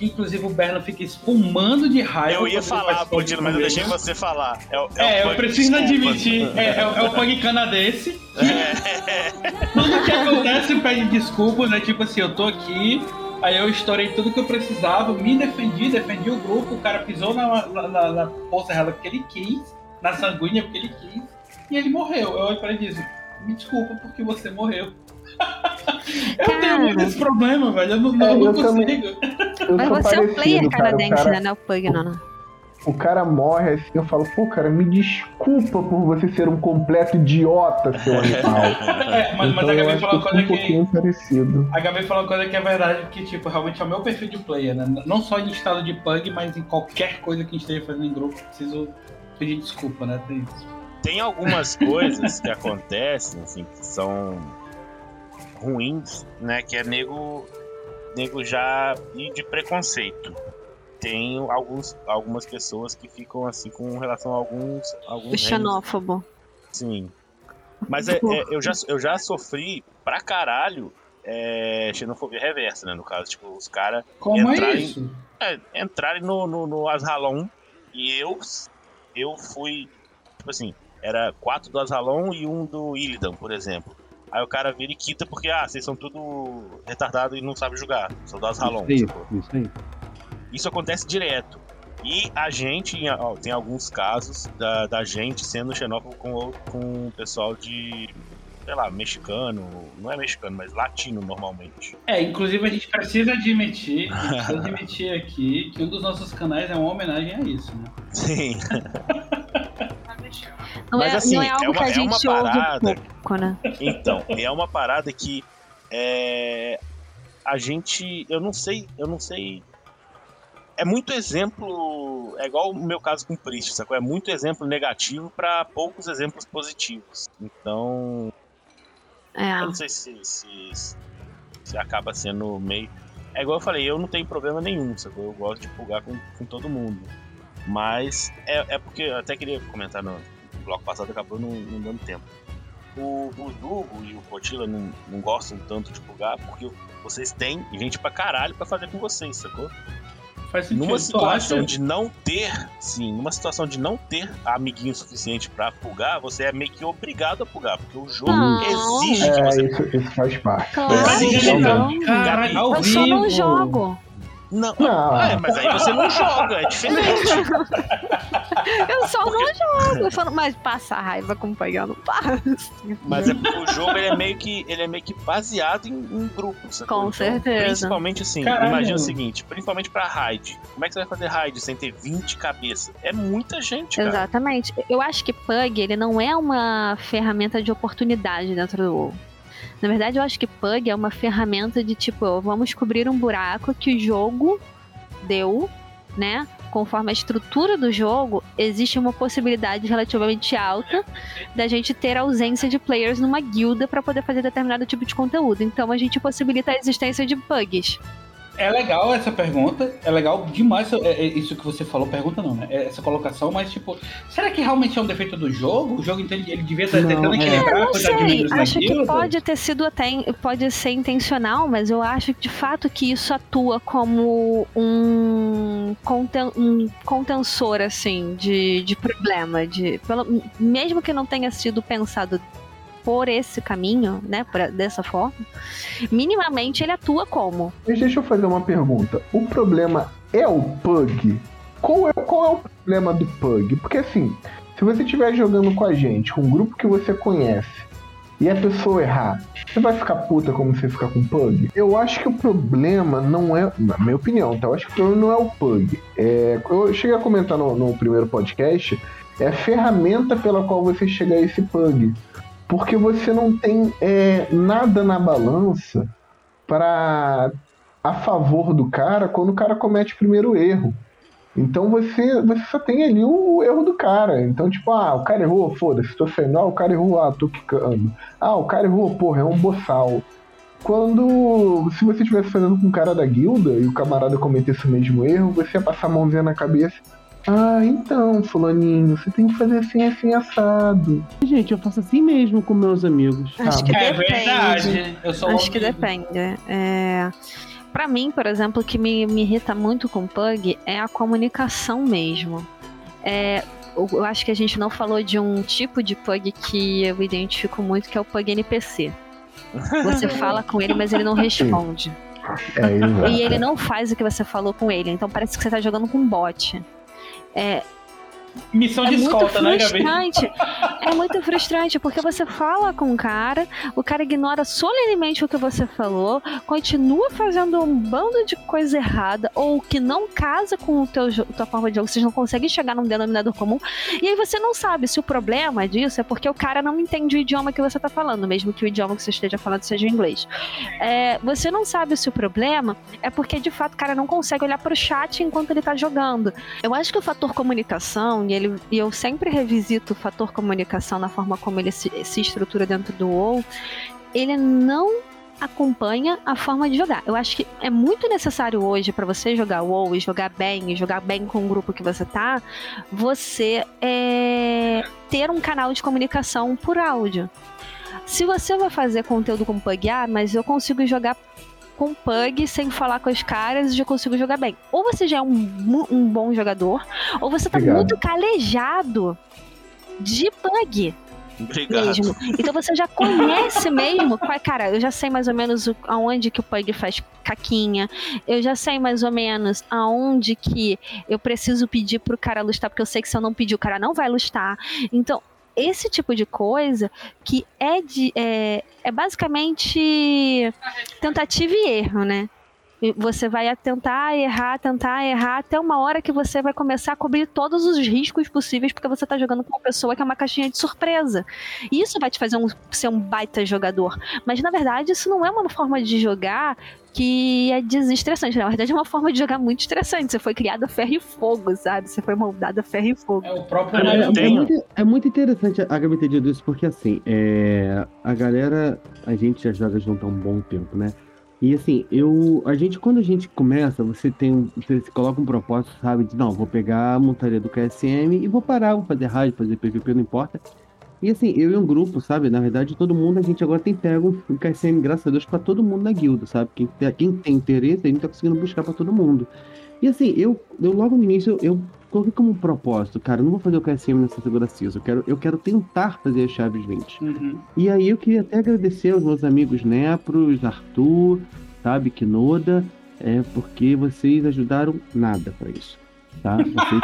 que inclusive o Berno fica espumando de raiva. Eu ia falar, de mas eu deixei você falar. É, o- É, o eu punk, preciso desculpa. admitir. É, é, o- é (laughs) Pug canadense. É. Tudo que acontece pede desculpas, né? Tipo assim, eu tô aqui, aí eu estourei tudo que eu precisava, me defendi, defendi o grupo, o cara pisou na, na, na, na poça rela porque ele quis, na sanguínea porque ele quis, e ele morreu. Eu olho pra ele e disse, me desculpa porque você morreu. Eu Cara. tenho muito esse problema, velho. Eu não, É, não eu consigo. também. Eu Mas você é um player cara. Canadense, cara, né? Não é o pug, não, não. o cara morre assim, eu falo, pô, cara, me desculpa por você ser um completo idiota, seu (laughs) animal. É, mas, mas então, a eu Gabi falou uma coisa um que. pouquinho parecido. A Gabi falou uma coisa que é verdade, que tipo, realmente é o meu perfil de player, né? Não só em estado de pug, mas em qualquer coisa que a gente esteja fazendo em grupo, preciso pedir desculpa, né? Tem isso. Tem algumas coisas que acontecem, assim, que são ruins, né? Que é nego, nego já ir de preconceito. Tem alguns, algumas pessoas que ficam assim com relação a alguns. alguns O reinos. xenófobo. Sim. Mas é, é, eu, já, eu já sofri pra caralho é, xenofobia reversa, né? No caso, tipo, os caras é em- isso? é, entrarem no, no, no Azralon e eu, eu fui, tipo assim, era quatro do Azralon e um do Illidan, por exemplo. Aí o cara vira e quita porque, ah, vocês são tudo retardado e não sabem jogar. São Azralon. Isso aí, isso aí. Isso acontece direto. E a gente, ó, tem alguns casos da, da gente sendo xenófobo com, com o pessoal de, sei lá, mexicano, não é mexicano, mas latino normalmente. É, inclusive a gente precisa admitir, a gente precisa admitir aqui que um dos nossos canais é uma homenagem a isso, né? Sim. Não, Mas, é, assim, não é algo é uma- que a é gente uma ouve parada- pouco, né? Então, é uma parada que é, a gente, eu não sei, eu não sei. É muito exemplo, é igual o meu caso com o Priest, sacou? É muito exemplo negativo para poucos exemplos positivos. Então, É. eu não sei se, se, se acaba sendo meio. É igual eu falei, eu não tenho problema nenhum, sacou? Eu gosto de pulgar com, com todo mundo. Mas é, é porque eu até queria comentar no, bloco passado, acabou não, não dando tempo. O, o Dugo e o Potila não, não gostam tanto de pulgar porque vocês têm gente pra caralho pra fazer com vocês, sacou? Faz sentido. Numa Tu situação acha? de não ter, sim, numa situação de não ter amiguinho suficiente pra pulgar, você é meio que obrigado a pulgar, porque o jogo Não. exige que É, você isso, isso faz parte. Claro que. Caralho, ao Eu só não jogo. Não, Não. É, mas aí você não joga, é diferente. (laughs) eu só não jogo. Eu só não... Mas passa raiva acompanhando, passa. Mas é porque o jogo ele é meio que, ele é meio que baseado em, em grupos. Com então, certeza. Principalmente assim, Caralho. imagina o seguinte, principalmente pra raid. Como é que você vai fazer raid sem ter 20 cabeças? É muita gente, cara. Exatamente. Eu acho que Pug, ele não é uma ferramenta de oportunidade dentro do WoW. Na verdade, eu acho que Pug é uma ferramenta de tipo, vamos cobrir um buraco que o jogo deu, né? Conforme a estrutura do jogo, existe uma possibilidade relativamente alta da gente ter ausência de players numa guilda para poder fazer determinado tipo de conteúdo. Então a gente possibilita a existência de bugs. É legal essa pergunta, é legal demais é, é isso que você falou, pergunta não, né? É essa colocação, mas tipo, será que realmente é um defeito do jogo? O jogo ele devia estar tentando equilibrar é, de membros Acho que pode ter sido até, pode ser intencional, mas eu acho de fato que isso atua como um, conten, um contensor, assim, de, de problema, de, pelo, mesmo que não tenha sido pensado por esse caminho, né, por, dessa forma, minimamente ele atua como. Mas deixa eu fazer uma pergunta. O problema é o Pug? Qual é, qual é o problema do Pug? Porque assim, se você estiver jogando com a gente, com um grupo que você conhece, e a pessoa errar, você vai ficar puta como você fica com Pug? Eu acho que o problema não é, na minha opinião, tá? Eu acho que o problema não é o Pug. É, eu cheguei a comentar no, no primeiro podcast, é a ferramenta pela qual você chega a esse Pug porque você não tem é, nada na balança para a favor do cara quando o cara comete o primeiro erro. Então você, você só tem ali o erro do cara. Então, tipo, ah, o cara errou, foda-se, tô saindo. Ah, o cara errou, ah, tô quicando. Ah, o cara errou, porra, é um boçal. Quando. Se você estivesse fazendo com o cara da guilda e o camarada cometesse o mesmo erro, você ia passar a mãozinha na cabeça ah, então, fulaninho, você tem que fazer assim, assim, assado. Gente, eu faço assim mesmo com meus amigos. Acho que é depende. verdade. Eu sou Acho que depende. É... Pra mim, por exemplo, o que me, me irrita muito com Pug é a comunicação mesmo. É, eu acho que a gente não falou de um tipo de Pug que eu identifico muito, que é o Pug NPC. Você (laughs) fala com ele, mas ele não responde. É, e ele não faz o que você falou com ele. Então parece que você tá jogando com um bot. 诶、Missão de é escolta, né, Gabi? É muito frustrante, porque você fala com o cara, o cara ignora solenemente o que você falou, continua fazendo um bando de coisa errada, ou que não casa com o teu, tua forma de jogo, vocês não conseguem chegar num denominador comum, e aí você não sabe se o problema disso é porque o cara não entende o idioma que você está falando, mesmo que o idioma que você esteja falando seja inglês. É, você não sabe se o problema é porque, de fato, o cara não consegue olhar para o chat enquanto ele está jogando. Eu acho que o fator comunicação e, ele, e eu sempre revisito o fator comunicação na forma como ele se, se estrutura dentro do WoW, ele não acompanha a forma de jogar. Eu acho que é muito necessário hoje para você jogar WoW e jogar bem, e jogar bem com o grupo que você tá, você é, ter um canal de comunicação por áudio. Se você vai fazer conteúdo com Pug, mas eu consigo jogar com Pug sem falar com os caras e já consigo jogar bem. Ou você já é um, um bom jogador, ou você tá Obrigado. muito calejado de Pug. Obrigado. Mesmo. Então você já conhece (laughs) mesmo. Cara, eu já sei mais ou menos aonde que o Pug faz caquinha. Eu já sei mais ou menos aonde que eu preciso pedir pro cara lustar, porque eu sei que se eu não pedir, o cara não vai lustar. Então, esse tipo de coisa que é, de, é, é basicamente tentativa e erro, né? Você vai tentar errar, tentar errar, até uma hora que você vai começar a cobrir todos os riscos possíveis, porque você está jogando com uma pessoa que é uma caixinha de surpresa. Isso vai te fazer um, ser um baita jogador. Mas na verdade, isso não é uma forma de jogar que é desestressante. Na verdade, é uma forma de jogar muito estressante. Você foi criado a ferro e fogo, sabe? Você foi moldado a ferro e fogo. É o próprio é, é, muito, é muito interessante a Gabi ter dito isso, porque assim, é, a galera, a gente já joga junto há um bom tempo, né? E assim, eu. A gente, quando a gente começa, você tem. Você coloca um propósito, sabe? De não, vou pegar a montaria do KSM e vou parar, vou fazer rádio, fazer PVP, não importa. E assim, eu e um grupo, sabe? Na verdade, todo mundo, a gente agora tem pego o KSM, graças a Deus, pra todo mundo na guilda, sabe? Quem, quem tem interesse, a gente tá conseguindo buscar pra todo mundo. E assim, eu, eu logo no início, eu coloquei como propósito, cara, eu não vou fazer o KSM nessa segunda CISO, eu quero, eu quero tentar fazer as chaves 20. Uhum. E aí eu queria até agradecer aos meus amigos Nepros, Arthur, sabe, Kinoda, é, porque vocês ajudaram nada para isso. Tá? Vocês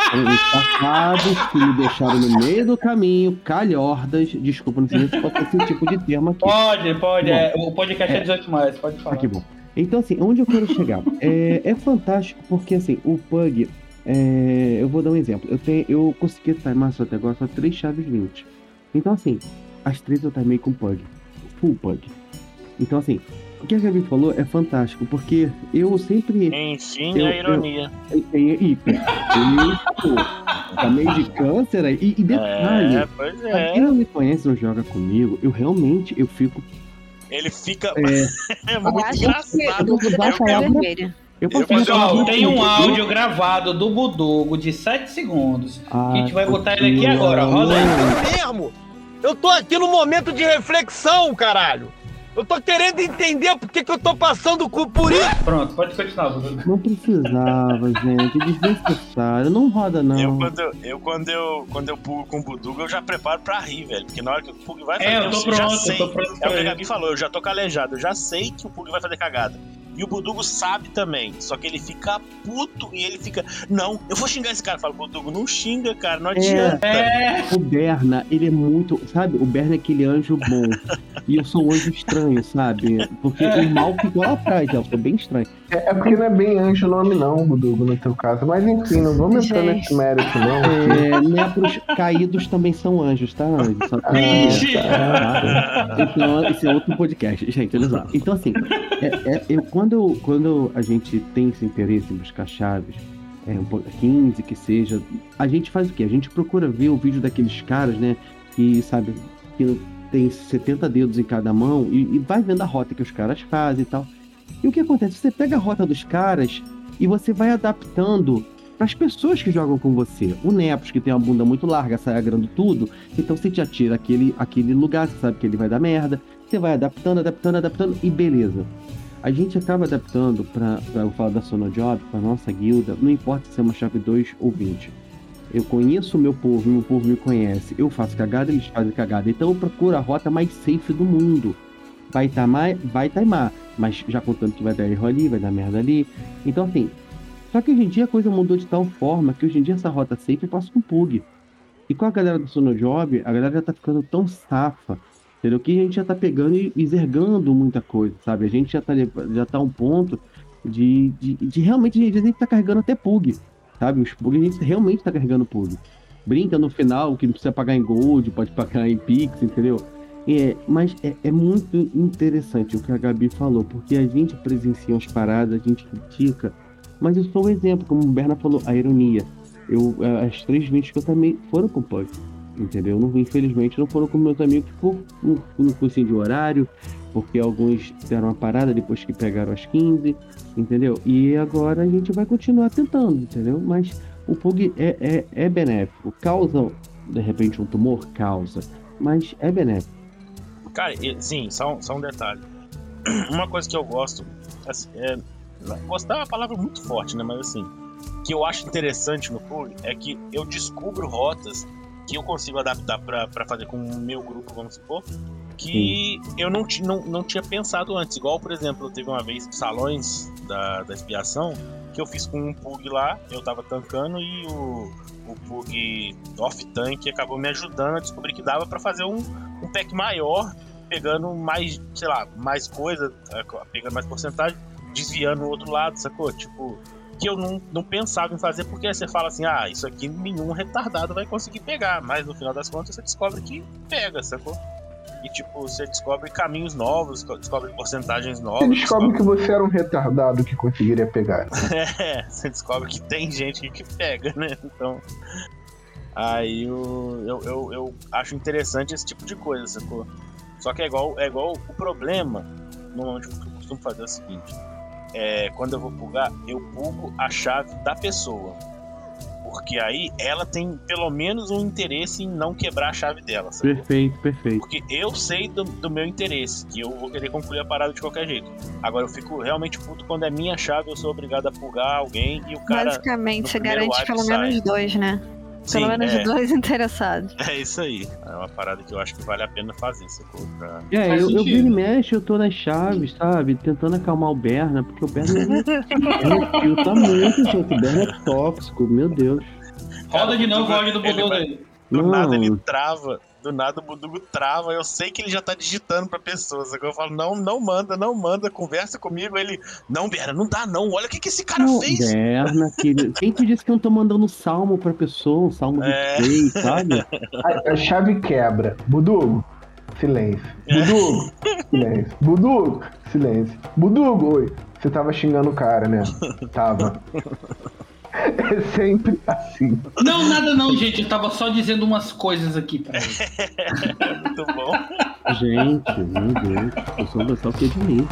são os que me deixaram no meio do caminho, calhordas. Desculpa, não sei se pode ter esse tipo de termo aqui. Pode, pode. Bom, é, o podcast é, é 18 mais, pode falar. Que bom. Então, assim, onde eu quero chegar? É, é fantástico porque, assim, o Pug. é, eu vou dar um exemplo. Eu, tenho, eu consegui timar só até agora só três chaves 20. Então, assim, as três eu timei com Pug. Full Pug. Então, assim, o que a Gabi falou é fantástico, porque eu sempre. Enfim, Eu- a ironia. Tem hiper. Isso. Tá meio de câncer aí. E, e detalhe. É, pois Pra é. quem não me conhece não joga comigo, eu realmente eu fico. Ele fica. É, (laughs) É Eu muito acho que engraçado. eu Eu eu Eu Pessoal, tem um áudio gravado do Budugo de 7 segundos. Ah, a gente vai botar ele aqui agora. Roda aí. mesmo. Eu tô aqui no momento de reflexão, caralho. Eu tô querendo entender por que, que eu tô passando cu- por isso. Pronto, pode continuar, Budugo. Não precisava, gente. Desnecessário. Não roda, não. Eu, quando eu, eu, quando eu, quando eu pulo com o Buduga, eu já preparo pra rir, velho. Porque na hora que o Pug vai fazer, É, eu tô já pronto, sei. eu tô pronto É o que a. Gabi falou, eu já tô calejado, eu já sei que o Pug vai fazer cagada. E o Budugo sabe também, só que ele fica puto e ele fica, não, eu vou xingar esse cara. Fala, Budugo, não xinga, cara, não adianta. É, O Berna, ele é muito. Sabe? O Berna é aquele anjo bom. e eu sou um anjo estranho, sabe? Porque o mal ficou lá atrás, eu sou bem estranho. É, é porque não é bem anjo o nome, não, Budugo, no teu caso. Mas enfim, não vamos entrar Gente. nesse mérito, não. É, nepros caídos também são anjos, tá, anjo? Só que- Mentira! Tá? Então, esse é outro podcast, gente, olha só. Então, assim, é- é- eu, quando, quando a gente tem esse interesse em buscar chaves, é, um pouco- 15 que seja, a gente faz o quê? A gente procura ver o vídeo daqueles caras, né, que, sabe, que tem 70 dedos em cada mão e, e vai vendo a rota que os caras fazem e tal. E o que acontece? Você pega a rota dos caras e você vai adaptando para as pessoas que jogam com você. O Nepos, que tem uma bunda muito larga, sai agrando tudo, então você já tira aquele, aquele lugar, você sabe que ele vai dar merda, você vai adaptando, adaptando, adaptando e beleza. A gente acaba adaptando para eu falar da Sonojob, para nossa guilda, não importa se é uma chave 2 ou 20. Eu conheço o meu povo, meu povo me conhece. Eu faço cagada, eles fazem cagada. Então eu procuro a rota mais safe do mundo. Vai timar, vai timar. Mas já contando que vai dar erro ali, vai dar merda ali. Então assim. Só que hoje em dia a coisa mudou de tal forma que hoje em dia essa rota safe passa com pug. E com a galera do Sonojob, a galera já tá ficando tão safa. Entendeu? Que a gente já tá pegando e, e zergando muita coisa, sabe? A gente já tá, já tá um ponto de, de, de realmente a gente tá carregando até pug. Sabe? Os pug a gente realmente tá carregando pug. Brinca no final que não precisa pagar em gold, pode pagar em pix, entendeu? É, mas é, é muito interessante o que a Gabi falou, porque a gente presencia umas paradas, a gente critica, mas eu sou o exemplo, como o Berna falou, a ironia. Eu, as três vídeos que eu também foram com entendeu? Não, infelizmente não foram com meus amigos por um, um cursinho de horário, porque alguns deram uma parada depois que pegaram as 15, entendeu? E agora a gente vai continuar tentando, entendeu? Mas o Pug é, é, é benéfico. Causa, de repente, um tumor? Causa. Mas é benéfico. Cara, sim, só, um- só um detalhe. (clears throat) Uma coisa que eu gosto, assim, é, gostar é uma palavra muito forte, né? Mas assim, que eu acho interessante no Pug é que eu descubro rotas que eu consigo adaptar pra fazer com o meu grupo, vamos supor, que eu não, não, não tinha pensado antes. Igual, por exemplo, teve uma vez salões da, da expiação que eu fiz com um Pug lá, eu tava tancando e o, o Pug off-tank acabou me ajudando a descobrir que dava pra fazer um, um pack maior, pegando mais, sei lá, mais coisa, pegando mais porcentagem, desviando o outro lado, sacou? Tipo, que eu não, não pensava em fazer, porque você fala assim, ah, isso aqui nenhum retardado vai conseguir pegar, mas no final das contas você descobre que pega, sacou? E tipo, você descobre caminhos novos, descobre porcentagens novas. Você descobre que você era um retardado que conseguiria pegar. (laughs) É, você descobre que tem gente que pega, né? Então. Aí eu, eu, eu, eu acho interessante esse tipo de coisa, sacou? Só que é igual, é igual o problema, normalmente o que eu costumo fazer é o seguinte: é, quando eu vou plugar, eu plugo a chave da pessoa. Porque aí ela tem pelo menos um interesse em não quebrar a chave dela, sacou? Perfeito, perfeito. Porque eu sei do, do meu interesse, que eu vou querer concluir a parada de qualquer jeito. Agora eu fico realmente puto quando é minha chave, eu sou obrigado a plugar alguém e o cara. Basicamente, você garante pelo sai. menos dois, né? Pelo menos é, dois (laughs) interessados. é isso aí. É uma parada que eu acho que vale a pena fazer, sacou? Pra... É, Faz eu, eu viro e mexe, eu tô nas chaves, sabe? Tentando acalmar o Berna, porque o Berna ele filtra muito, (laughs) gente. O Berna é tóxico, meu Deus. Roda de novo o áudio do Budô dele. Do Não. nada ele trava, do nada o Budugo trava, eu sei que ele já tá digitando pra pessoas. Eu falo, não, não manda, não manda, conversa comigo. Ele, não, Bera, não dá não, olha o que, que esse cara Não, fez. Berna, querido. Quem te disse que eu não tô mandando salmo pra pessoa, um salmo É. 23, sabe? A, a chave quebra. Budugo, silêncio. É. Budugo, silêncio. Budugo, silêncio. Budugo, oi. Você tava xingando o cara, né? Tava. (laughs) É sempre assim. Não, nada não, gente. Eu tava só dizendo umas coisas aqui pra ele. (laughs) Muito bom. Gente, meu Deus. Eu sou um pessoal que é de mim.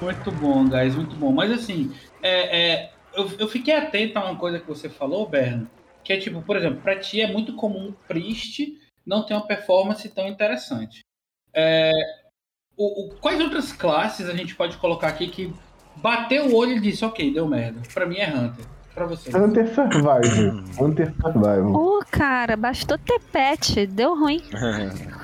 Muito bom, guys, muito bom. Mas assim, é, é, eu, eu fiquei atento a uma coisa que você falou, Berno, que é tipo, por exemplo, pra ti é muito comum o Priest não ter uma performance tão interessante. É, o, o- quais outras classes a gente pode colocar aqui que bateu o olho e disse, ok, deu merda. Pra mim é Hunter. Pra você. Hunter Survival. Hunter Survival. Pô, cara, bastou ter pet, deu ruim. (laughs)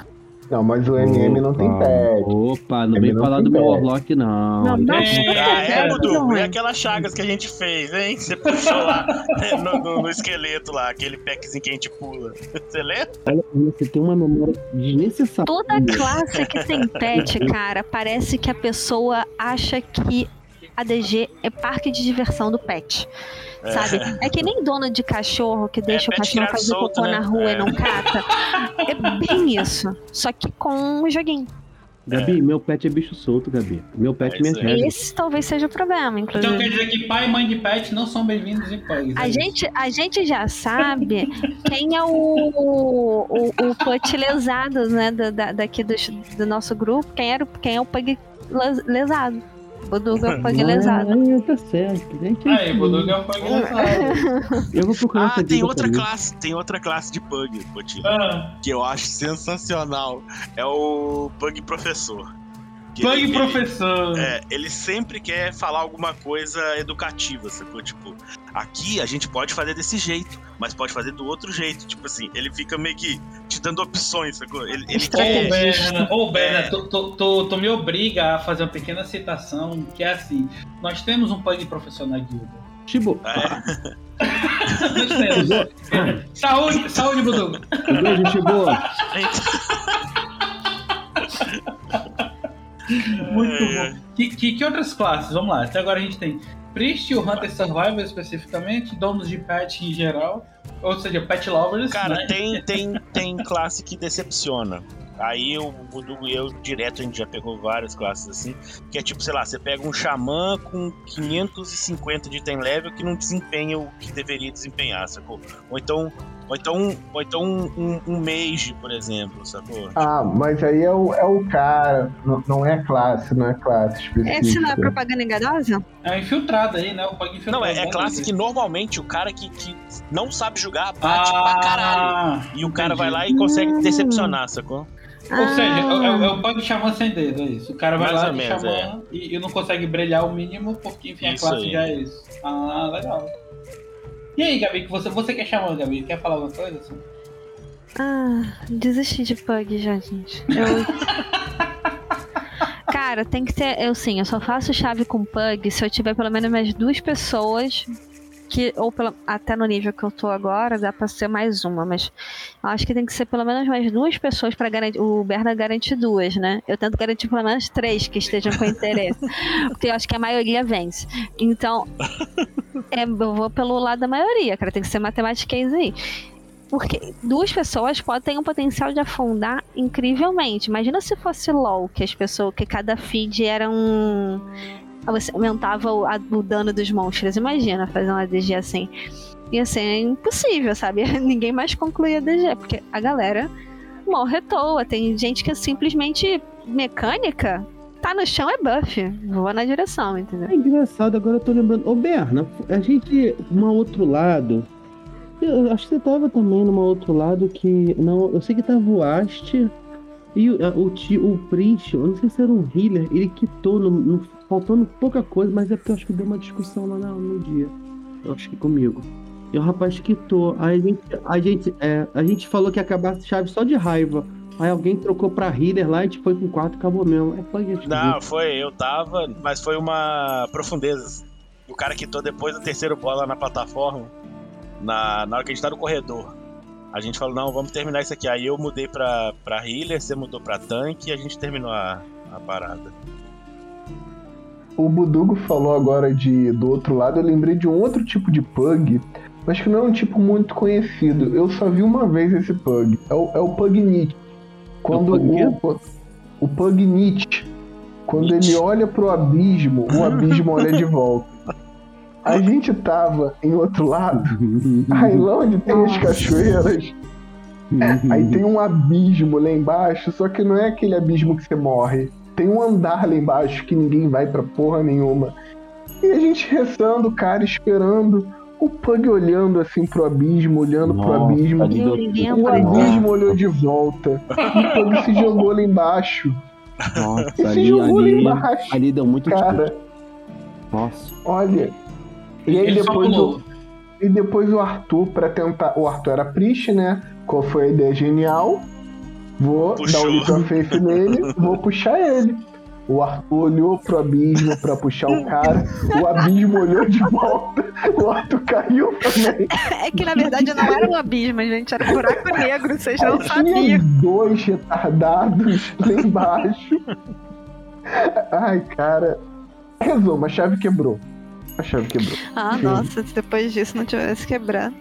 Não, mas o MM não tem pet. Opa, não vem falar do meu. Warlock, não. Não, não. É, Ah, é, É, E é. aquelas chagas que a gente fez, hein? Você puxou lá no, no- no esqueleto lá, aquele packzinho que a gente pula. Você lembra? Olha, você tem uma memória desnecessária. Toda classe que tem pet, cara, parece que a pessoa acha que a DG é parque de diversão do pet. Sabe? É que nem dono de cachorro que deixa o pet cachorro fazer solto, cocô né? na rua É. e não cata. É bem isso. Só que com um joguinho. Gabi, meu pet é bicho solto, Gabi. Meu pet É me rege. Esse talvez seja o problema, Então inclusive. quer dizer que pai e mãe de pet não são bem-vindos em Pugs. A é isso? gente, a gente já sabe quem é o, o, o put lesado, né, da, da- daqui do, do nosso grupo, quem, era, o- quem é o pug les- lesado. O Duga é o pug lesado. Ah, tá certo. Gente, Aí, o Budô é um Pug lesado. Eu vou procurar Ah, tem outra classe, tem outra classe de pug, Potinho, Ah, que eu acho sensacional. É o pug professor. Que Pug ele- professor. É, ele sempre quer falar alguma coisa educativa, sacou? Tipo, aqui a gente pode fazer desse jeito, mas pode fazer do outro jeito. Tipo assim, ele fica meio que te dando opções, sacou? Ele, ele Ô, quer. Berna, ô, Berna, É. tu, tu, tu- tu me obriga a fazer uma pequena citação, que é assim, nós temos um pug professor na guilda. Chibo, É, Nós temos. (laughs) saúde, saúde, Budu. um beijo, Chibo. (laughs) (laughs) Muito É. bom. Que, que, que outras classes? Vamos lá, até agora a gente tem Priest, o Hunter Survival especificamente, donos de pet em geral, ou seja, pet lovers. Cara, né? tem, (laughs) tem, tem classe que decepciona. Aí o Budugo e eu, direto, a gente já pegou várias classes assim. Que é tipo, sei lá, você pega um xamã com 550 de item level que não desempenha o que deveria desempenhar, sacou? Ou então, ou então, ou então um, um, um mage, por exemplo, sacou? Ah, mas aí é o, é o cara. Não, não é classe, não é classe específica. Esse não é propaganda enganosa? É infiltrado aí, né? O pug infiltrado. Não, é, é classe que normalmente o cara que, que não sabe jogar bate pra caralho. Ah, E o cara entendi. vai lá e consegue decepcionar, sacou? Ou seja, é, é- é Ah, o pug xamã sem dedo, é isso. O cara vai Mais lá menos, xamã e, e não consegue brilhar o mínimo, porque enfim, Isso a classe aí. já é isso. Ah, legal. E aí, Gabi, que você, você que é xamã, Gabi, quer falar alguma coisa? Assim? ah, desisti de pug já, gente. Eu... (laughs) Cara, tem que ter. Eu sim, eu só faço chave com pug se eu tiver pelo menos mais duas pessoas. Que, ou pela, até no nível que eu tô agora, dá pra ser mais uma, mas eu acho que tem que ser pelo menos mais duas pessoas pra garantir. O Berna garante duas, né? Eu tento garantir pelo menos três que estejam com interesse. (laughs) porque eu acho que a maioria vence. Então, é, eu vou pelo lado da maioria, cara. Tem que ser matemática aí. Porque duas pessoas podem ter um potencial de afundar incrivelmente. Imagina se fosse LOL, que as pessoas, que cada feed era um. Você aumentava o, a- o dano dos monstros. Imagina fazer uma DG assim. E assim, é impossível, sabe? (laughs) Ninguém mais conclui a DG, porque a galera morre à toa. Tem gente que é simplesmente mecânica, tá no chão é buff. Voa na direção, entendeu? É engraçado, agora eu tô lembrando. Ô, Berna, a gente, um outro lado, Eu acho que você tava também numa outro lado que. Não, eu sei que tava o Ast e o, a- o, tio, o Priest, eu não sei se era um healer, ele quitou, no, no- faltando pouca coisa, mas é porque eu acho que deu uma discussão lá no, no dia. Eu acho que comigo. E o rapaz quitou. Aí a gente, a gente, é, a gente falou que ia acabar a chave só de raiva. Aí alguém trocou pra healer lá, a gente foi com quatro e acabou mesmo. É, foi gente. Não, foi, eu tava, mas foi uma profundeza. O cara quitou depois do terceiro bola na plataforma, na, na hora que a gente tá no corredor. A gente falou, não, vamos terminar isso aqui. Aí eu mudei pra, pra healer, você mudou pra tanque e a gente terminou a, a parada. O Budugo falou agora de do outro lado, eu lembrei de um outro tipo de pug, mas que não é um tipo muito conhecido. Eu só vi uma vez esse pug. É o, é o pug Nietzsche. Quando É o pug o, o pug Nietzsche, quando ele olha pro abismo, o abismo olha de volta. A gente tava em outro lado, (laughs) aí lá onde tem as cachoeiras, Aí tem um abismo lá embaixo, só que não é aquele abismo que você morre. Tem um andar lá embaixo que ninguém vai pra porra nenhuma. E a gente rezando, cara, esperando. O Pug olhando assim pro abismo, olhando pro Nossa, abismo. Eu deu- O abismo olhou de volta. E o Pug se jogou lá embaixo. Nossa, E se ali, jogou lá ali, embaixo. ali deu muito Cara, Nossa. olha. E aí Ele depois o, e depois o Arthur pra tentar. O Arthur era Priest, né? Qual foi a ideia genial? Vou Puxou. dar o Leap of Faith nele, (laughs) vou puxar ele. O Arthur olhou pro abismo pra puxar o cara, o abismo olhou de volta, o Arthur caiu também. É que na verdade não era um abismo, gente, era um buraco negro, vocês não Aí sabiam. tinha dois retardados lá embaixo. Ai, cara. Resumo, a chave quebrou. A chave quebrou. Ah, nossa, se depois disso não tivesse quebrado.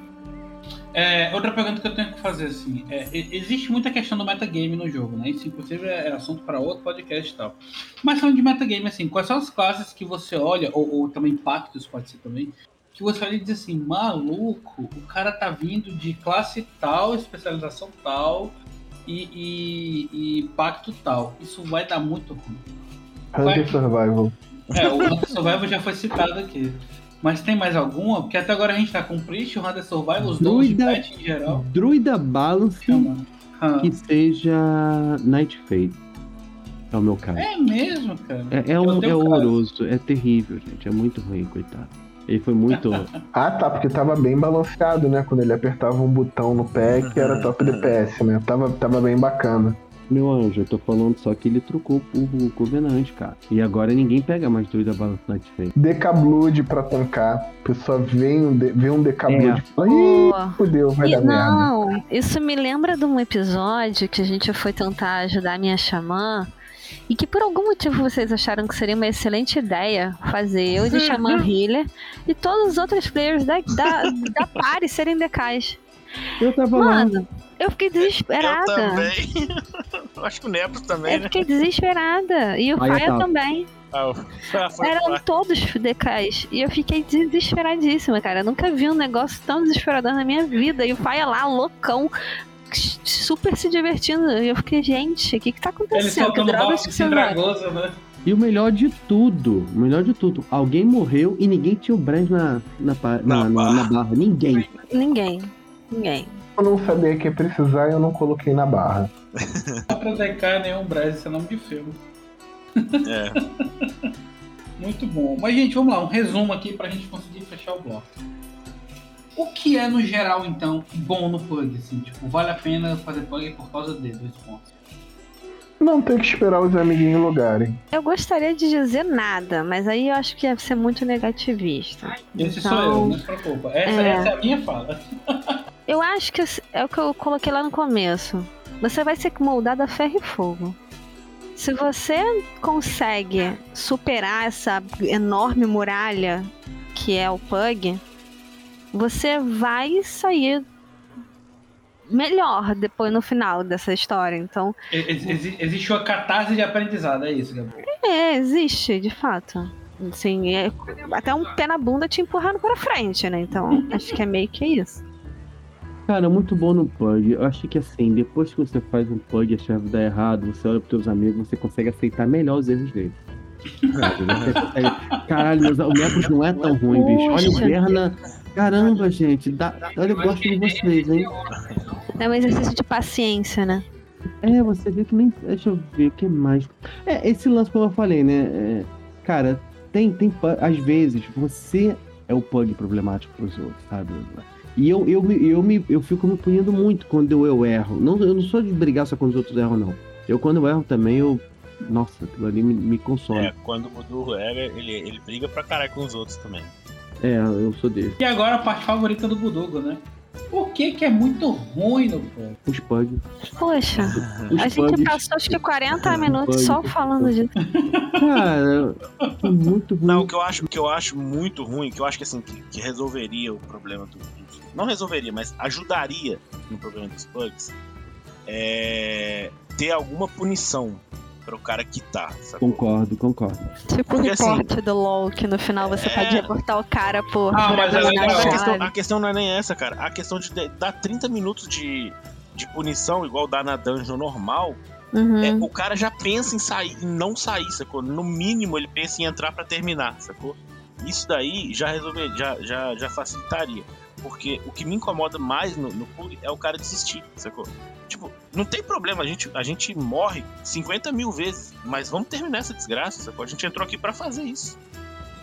É, outra pergunta que eu tenho que fazer, assim, é, existe muita questão do metagame no jogo, né? Isso, inclusive, é assunto para outro podcast e tal. Mas falando de metagame, assim, quais são as classes que você olha, ou, ou também pactos, pode ser também, que você olha e diz assim, maluco, o cara tá vindo de classe tal, especialização tal e, e, e pacto tal. Isso vai dar muito ruim. Hunter Survival. É, o Hunter Survival já foi citado aqui. Mas tem mais alguma? Porque até agora a gente tá com o Priest, o Hunter Survival, os dons de em geral. Druida Balance Chama. Ah. que seja Night Fade. É o meu caso. É mesmo, cara. É, é, um, é horroroso, é terrível, gente. É muito ruim, coitado. Ele foi muito. (laughs) Ah, tá, porque tava bem balanceado, né? Quando ele apertava um botão no pé que era top DPS, (laughs) né? Tava, tava bem bacana. Meu anjo, eu tô falando só que ele trocou o Covenant, cara. E agora ninguém pega mais Druida Balance Night Fade. Decablood pra tancar. A pessoa vê um, de- vê um Decablood É. e fala, ih, fudeu, vai E- dar merda. não, isso me lembra de um episódio que a gente foi tentar ajudar a minha xamã e que por algum motivo vocês acharam que seria uma excelente ideia fazer eu de xamã healer e todos os outros players da, da, da (laughs) party serem decais. Eu tava lá. Eu fiquei Eu desesperada. também. Eu (laughs) Acho que o Nepro também, Eu né? fiquei desesperada. E o Faia tava. também. Ah, Eram todos decais. E eu fiquei desesperadíssima, cara. Eu nunca vi um negócio tão desesperador na minha vida. E o Faia lá, loucão, super se divertindo. E eu fiquei, gente, o que que tá acontecendo? Que drogas que você vai? Dragosa, né? E o melhor de tudo, o melhor de tudo, alguém morreu e ninguém tinha o Brand na, na, Na na- barra. na barra. Ninguém. Ninguém. Ninguém. Eu não sabia que ia precisar e eu não coloquei na barra. Não pra DK nenhum Brad, esse é nome de filme. É. (laughs) Muito bom. Mas, gente, vamos lá, um resumo aqui pra gente conseguir fechar o bloco. O que é, no geral, então, bom no Pug? Assim, tipo, vale a pena fazer Pug por causa de dois pontos. Não tem que esperar os amiguinhos logarem. Eu gostaria de dizer nada, mas aí eu acho que ia ser muito negativista. Esse Então, sou eu, não se preocupa. Essa é. essa é a minha fala. (laughs) Eu acho que é o que eu coloquei lá no começo. Você vai ser moldado a ferro e fogo. Se você consegue superar essa enorme muralha que é o Pug, você vai sair melhor depois no final dessa história. Então, Ex- exi- existe uma catarse de aprendizado, é isso, Gabriel. é, existe, de fato. Assim, é- até um pé na bunda te empurrando para frente, né? Então, acho que é meio que isso. Cara, muito bom no Pug. Eu acho que assim, depois que você faz um Pug e a chave dá errado, você olha pros teus amigos, você consegue aceitar melhor os erros? Você consegue... Caralho, o Mepros não é tão ruim, bicho. Olha o. Berna. Caramba, gente, dá, olha, eu gosto de vocês, hein? É um exercício de paciência, né? É, você vê que nem. Deixa eu ver o que mais. É, esse lance, como eu falei, né? É, cara, tem, tem. Às vezes, você é o pug problemático pros outros, sabe? E eu, eu, me- eu, me, eu fico me punindo muito quando eu, eu erro. Não, eu não sou de brigar só quando os outros erram, não. Eu, quando eu erro também, eu. Nossa, aquilo ali me, me consola. É, quando o Budu erra, ele, ele briga pra caralho com os outros também. É, eu sou desse. E agora a parte favorita do Budugo, né? Por que que é muito ruim no jogo? Os pugs. Poxa, Os a gente pugs. passou acho que 40 minutos só falando disso. Cara, é muito ruim. Não, o que eu acho, o que eu acho muito ruim, que eu acho que assim, que, que resolveria o problema do, Não resolveria, mas ajudaria no problema dos bugs é ter alguma punição para o cara quitar, sacou? Concordo, concordo. Tipo o Porque, assim, reporte do LOL, que no final você é- pode reportar o cara por, Ah, por mas é a questão, a questão não é nem essa, cara. A questão de dar 30 minutos de, de punição, igual dá na dungeon normal, Uhum. é, o cara já pensa em sair, em não sair, sacou? No mínimo ele pensa em entrar pra terminar, sacou? Isso daí já resolver, já, já, já facilitaria. Porque o que me incomoda mais no, no PUG é o cara desistir, sacou? Tipo, não tem problema, a gente, a gente morre 50 mil vezes, mas vamos terminar essa desgraça, sacou? A gente entrou aqui pra fazer isso.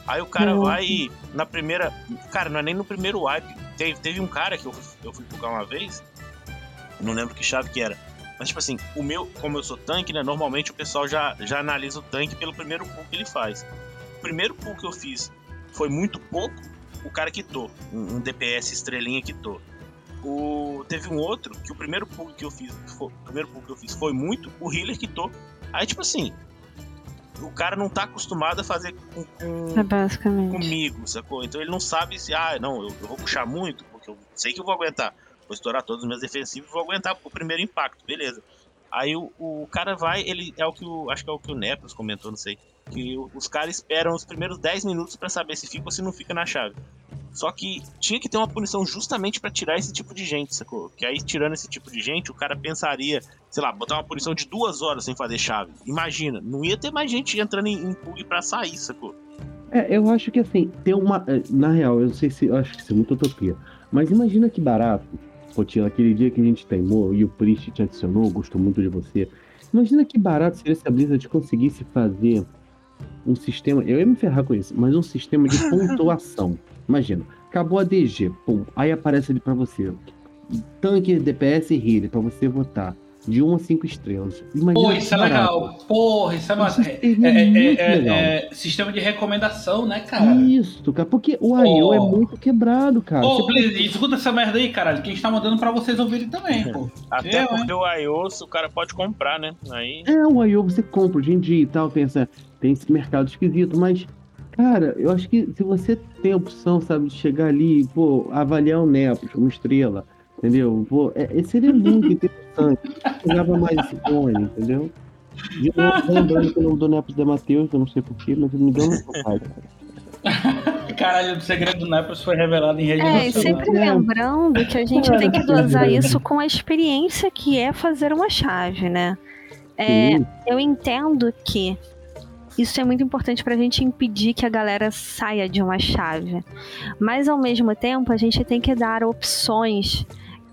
Aí o cara vai e na primeira. Cara, não é nem no primeiro wipe. Teve, teve um cara que eu, fui- eu fui jogar uma vez, não lembro que chave que era. Mas, tipo assim, o meu, como eu sou tanque, né? Normalmente o pessoal já, já analisa o tanque pelo primeiro pull que ele faz. O primeiro pull que eu fiz foi muito pouco, o cara quitou. Um, um DPS estrelinha quitou. O, teve um outro que o primeiro pull que eu fiz, foi, o primeiro pull que eu fiz foi muito, o healer quitou. Aí, tipo assim, o cara não tá acostumado a fazer com, com- É comigo, sacou? Então ele não sabe se, ah, não, eu, eu vou puxar muito, porque eu sei que eu vou aguentar. Vou estourar todos os meus defensivos e vou aguentar o primeiro impacto, beleza. Aí o, o cara vai, ele é o que o. Acho que é o que o Nepos comentou, não sei. Que os caras esperam os primeiros 10 minutos pra saber se fica ou se não fica na chave. Só que tinha que ter uma punição justamente pra tirar esse tipo de gente, sacou? Que aí, tirando esse tipo de gente, o cara pensaria, sei lá, botar uma punição de duas horas sem fazer chave. Imagina, não ia ter mais gente entrando em, em pug pra sair, sacou? É, eu acho que assim, tem uma. é, Na real, eu não sei se. Eu acho que isso é muita utopia. Mas imagina que barato. Pô, aquele dia que a gente teimou e o Priest te adicionou, gostou muito de você. Imagina que barato seria se a Blizzard conseguisse fazer um sistema. Eu ia me ferrar com isso, mas um sistema de (laughs) pontuação. Imagina, acabou a DG, pum, aí aparece ali pra você. Tanque, DPS e healer, pra você votar. De 1 a 5 estrelas. Imagina Pô, isso é barato. legal. Porra, isso é massa. É, é- é- muito é- legal. é sistema de recomendação, né, cara? Isso, cara, porque o I.O. Oh. é muito quebrado, cara. Ô, Você Blizz, escuta essa merda aí, caralho, que a gente tá mandando pra vocês ouvirem também, pô. (laughs) Até Eu, porque o iOS o cara pode comprar, né? Aí. É, o I.O. você compra hoje em dia e tal, tem, essa, tem esse mercado esquisito, mas, cara, eu acho que se você tem a opção, sabe, de chegar ali e, pô, avaliar o Nepos como estrela, entendeu? Pô, é, é- seria muito interessante. Pegava mais esse cone, entendeu? De novo, lembrando que o nome do Nepos é Matheus, eu não sei porquê, mas ele me deu no pai, cara. Caralho, o segredo do Nepos foi revelado em rede É, nacional. sempre É. lembrando que a gente tem que dosar isso com a experiência que é fazer uma chave, né? É, eu entendo que isso é muito importante pra gente impedir que a galera saia de uma chave. Mas ao mesmo tempo, a gente tem que dar opções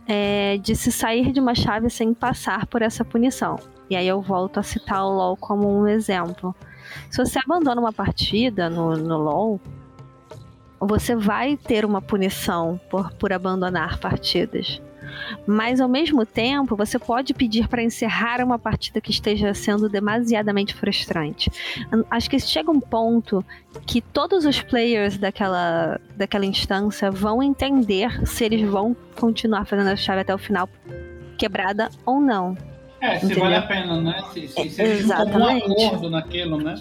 é, de se sair de uma chave sem passar por essa punição. E aí eu volto a citar o LoL como um exemplo. Se você abandona uma partida no, no LoL, você vai ter uma punição por, por abandonar partidas. Mas ao mesmo tempo, você pode pedir para encerrar uma partida que esteja sendo demasiadamente frustrante. Acho que chega um ponto que todos os players daquela, daquela instância vão entender se eles vão continuar fazendo a chave até o final quebrada ou não. É, se Entendeu? vale a pena, né? Se, se, se existe um acordo naquilo, né?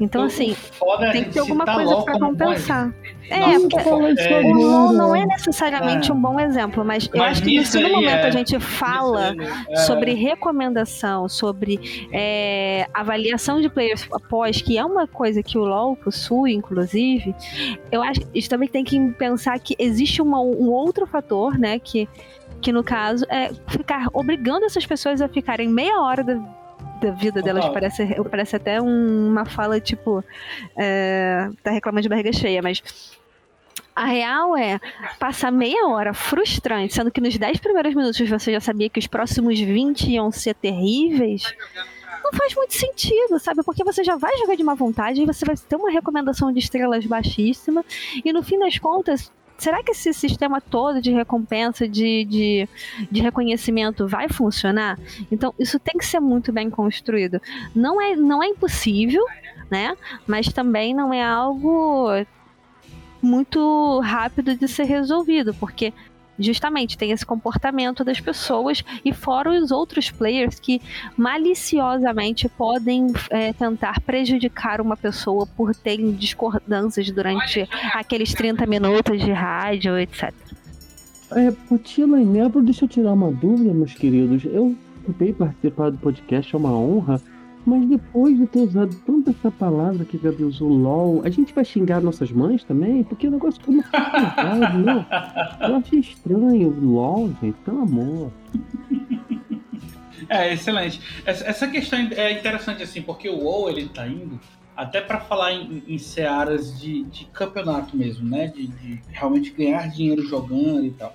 Então, O assim, foda é tem que ter alguma coisa LOL para compensar. É, Nossa, porque isso É. o LoL agora. não é necessariamente É. um bom exemplo, mas, eu Mas acho que nisso se no momento é. a gente fala É, sobre recomendação, sobre é, avaliação de players após, que é uma coisa que o LoL possui, inclusive, eu acho que a gente também tem que pensar que existe uma- um outro fator, né, que, que no caso é ficar obrigando essas pessoas a ficarem meia hora da, da vida delas, Total. parece, parece até um- uma fala tipo, é, tá reclamando de barriga cheia, mas A real é passar meia hora frustrante, sendo que nos 10 primeiros minutos você já sabia que os próximos 20 iam ser terríveis. Não faz muito sentido, sabe? Porque você já vai jogar de má vontade e você vai ter uma recomendação de estrelas baixíssima. E no fim das contas, será que esse sistema todo de recompensa, de, de, de, reconhecimento vai funcionar? Então, isso tem que ser muito bem construído. Não é, não é impossível, né? Mas também não é algo muito rápido de ser resolvido, porque justamente tem esse comportamento das pessoas e fora os outros players que maliciosamente podem é, tentar prejudicar uma pessoa por terem discordâncias durante aqueles 30 minutos de rádio, etc. É, Potila e Nebro, deixa eu tirar uma dúvida, meus queridos. Eu tentei participar do podcast, é uma honra. Mas depois de ter usado tanto essa palavra que Gabi usou, LOL, a gente vai xingar nossas mães também? Porque o negócio ficou muito pesado, né? (laughs) Eu achei estranho, LOL, gente, pelo amor. É, excelente. Essa, essa questão é interessante, assim, porque o WoW, ele tá indo até para falar em, em searas de, de campeonato mesmo, né? De, de, realmente ganhar dinheiro jogando e tal.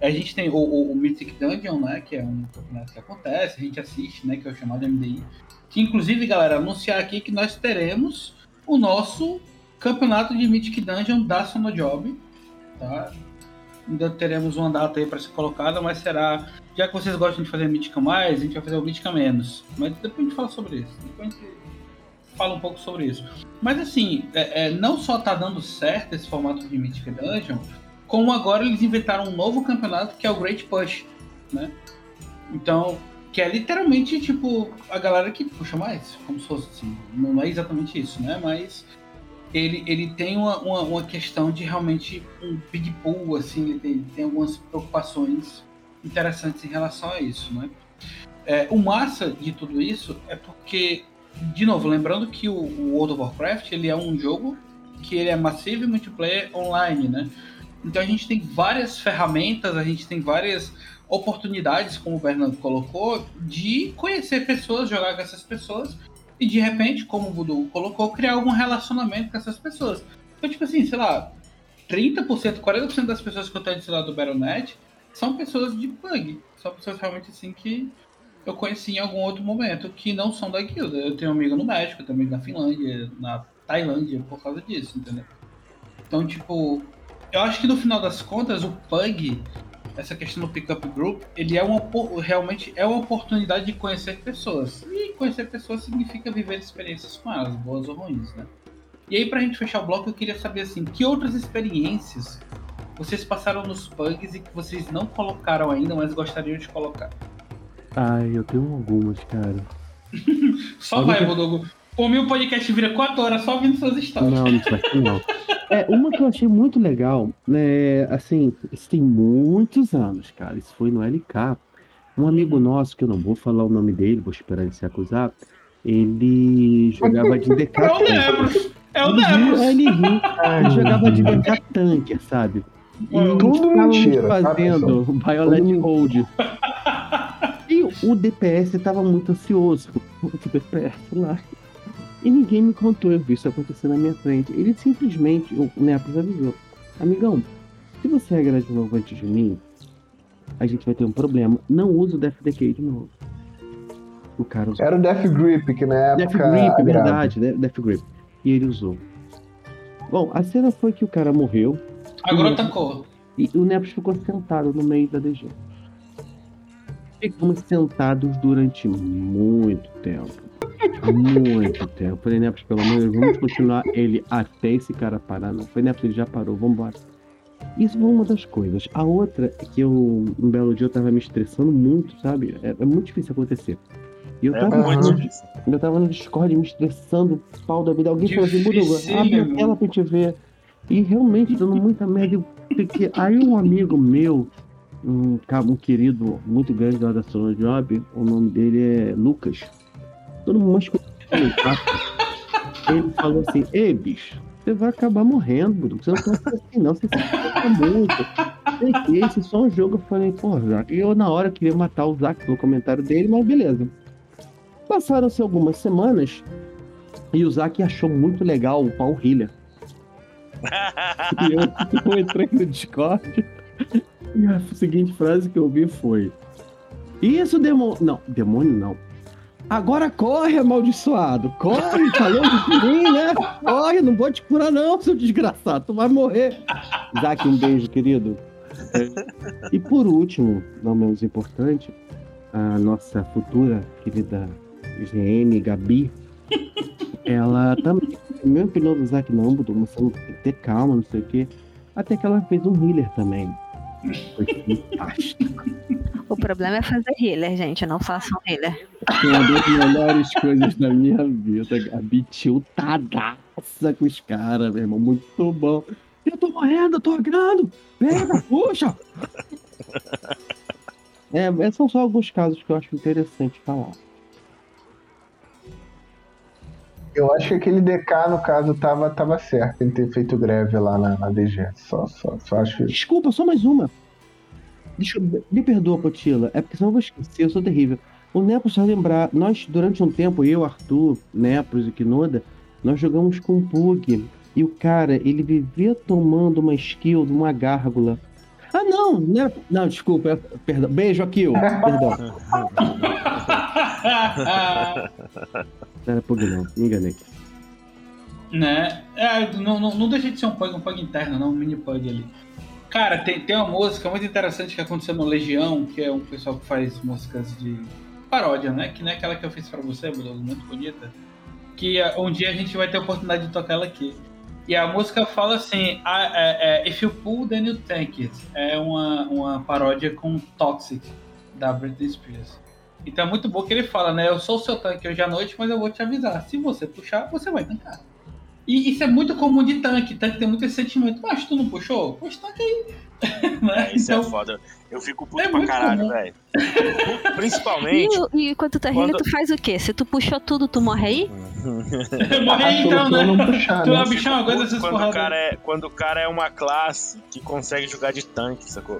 A gente tem o, o, o Mythic Dungeon, né? Que é um campeonato que acontece, a gente assiste, né? Que é o chamado MDI. Que inclusive, galera, anunciar aqui que nós teremos o nosso campeonato de Mythic Dungeon da Sonojob. Tá? Ainda teremos uma data aí para ser colocada, mas será. Já que vocês gostam de fazer Mítica mais, a gente vai fazer o Mítica menos. Mas depois a gente fala sobre isso. Depois a gente fala um pouco sobre isso. Mas assim, é, é, não só tá dando certo esse formato de Mythic Dungeon, como agora eles inventaram um novo campeonato que é o Great Push, né? Então, que é literalmente, tipo, a galera que puxa mais, como se fosse assim. Não é exatamente isso, né? Mas ele, ele tem uma, uma, uma questão de realmente um big pool, assim, ele tem, tem algumas preocupações interessantes em relação a isso, né? É, o massa de tudo isso é porque, de novo, lembrando que o, o World of Warcraft ele é um jogo que ele é massivo multiplayer online, né? Então a gente tem várias ferramentas, a gente tem várias oportunidades, como o Bernardo colocou, de conhecer pessoas, jogar com essas pessoas e de repente, como o Budu colocou, criar algum relacionamento com essas pessoas. Então, tipo assim, sei lá, 30%, 40% das pessoas que eu tenho lá do Battle.net são pessoas de bug. São pessoas realmente assim que eu conheci em algum outro momento, que não são da guilda. Eu tenho um amigo no México, também na Finlândia, na Tailândia, por causa disso, entendeu? Então, tipo, eu acho que no final das contas, o Pug essa questão do pickup group, ele é uma realmente é uma oportunidade de conhecer pessoas. E conhecer pessoas significa viver experiências com elas, boas ou ruins, né? E aí pra gente fechar o bloco, eu queria saber assim, que outras experiências vocês passaram nos pugs e que vocês não colocaram ainda, mas gostariam de colocar? Ai, eu tenho algumas, cara. (laughs) Só vai. Bodogo. Por mim o podcast vira 4 horas só ouvindo suas histórias. Não, não vai não. É, uma que eu achei muito legal, né, assim, isso tem muitos anos, cara, isso foi no LK. Um amigo nosso, que eu não vou falar o nome dele, vou esperar ele se acusar, ele jogava de DK. (laughs) É o Debros! É o Debros! Ele, ele, ele jogava de DK Tanker, sabe? E é, tudo mentira, fazendo tá, Violet Hold. E o DPS tava muito ansioso. (laughs) O DPS lá. E ninguém me contou, eu vi isso acontecer na minha frente. Ele simplesmente, o Nepos avisou: Amigão, se você regra de novo antes de mim, a gente vai ter um problema. Não usa o Death Decay de novo. O cara usou. Era o Death Grip, que na época. Death Grip, verdade, né? Death Grip. E ele usou. Bom, a cena foi que o cara morreu. Agora tacou. E o Nepos ficou sentado no meio da DG. Ficamos sentados durante muito tempo. Muito tempo. Falei, Nepos, pelo amor de Deus, vamos continuar ele até esse cara parar. Não, falei, Nepos, ele já parou, vambora. Isso foi uma das coisas. A outra é que eu, um belo dia, eu tava me estressando muito, sabe? É, é muito difícil acontecer. E eu é tava, é no, eu tava no Discord me estressando, pau da vida. Alguém falou assim, Buruga, abre a tela pra gente ver. E realmente dando muita merda. Porque aí um amigo meu, um, um querido muito grande lá da Sono Job, o nome dele é Lucas todo mundo Ele falou assim: Ei, bicho, você vai acabar morrendo, Você não pode assim, não. Você fica muito. Esse é só um jogo. Eu falei, pô, Zac. Eu, na hora, queria matar o Zac no comentário dele, mas beleza. Passaram-se algumas semanas e o Zac achou muito legal o Paul Healer. e eu, eu entrei no Discord e a seguinte frase que eu vi foi: Isso, demônio. Não, demônio não. Agora corre, amaldiçoado. Corre, falou de mim, né? Corre, não vou te curar, não, seu desgraçado. Tu vai morrer. Isaac, um beijo, querido. E por último, não menos importante, a nossa futura querida GM Gabi, ela também, minha opinião do Isaac não, mudou, mostrando ter calma, não sei o quê. Até que ela fez um healer também. Foi fantástico. O problema é fazer healer, gente. Não façam healer. Foi uma das melhores coisas da minha vida. Gabi tiltadaça com os caras, meu irmão. Muito bom. Eu tô morrendo, eu tô agrando. Pega, puxa. É, esses são só alguns casos que eu acho interessante falar. Eu acho que aquele DK, no caso, tava, tava certo em ter feito greve lá na, na DG. Só, só, só acho. Desculpa, só mais uma. Deixa, eu- me perdoa, Potila. É porque senão eu vou esquecer, eu sou terrível. O Nepos vai lembrar, nós, durante um tempo, eu, Arthur, Nepos e Kinoda, nós jogamos com o Pug. E o cara, ele vivia tomando uma skill de uma gárgula. Ah, não, né? Não, desculpa, é- perdão. Beijo, Akil. Perdão. (laughs) Não era Pug, não. Me enganei. né? É, não, não, não deixa de ser um pug, um pug interno, não, um mini pug ali. Cara, tem, tem uma música muito interessante que aconteceu no Legião, que é um pessoal que faz músicas de paródia, né? Que não é aquela que eu fiz pra você, Bruno, muito bonita. Que eh, um dia a gente vai ter a oportunidade de tocar ela aqui. E a música fala assim: ah, é, é, If you pull, then you take it. É uma, uma paródia com Toxic, da Britney Spears. Então é muito bom que ele fala, né? Eu sou o seu tanque hoje à noite, mas eu vou te avisar. Se você puxar, você vai tancar. E isso é muito comum de tanque. Tanque tem muito esse sentimento. Mas tu não puxou? Puxa tanque aí. né? (laughs) É, isso é Então, foda. Eu fico puto É pra caralho, velho. (laughs) Principalmente. E, e quando tu tá healer, Quando- tu faz o quê? Se tu puxou tudo, tu morre aí? (laughs) morre aí então, né? não puxar, Tu né? é bichão, aguenta essas quando o, cara é, quando o cara é uma classe que consegue jogar de tanque, sacou?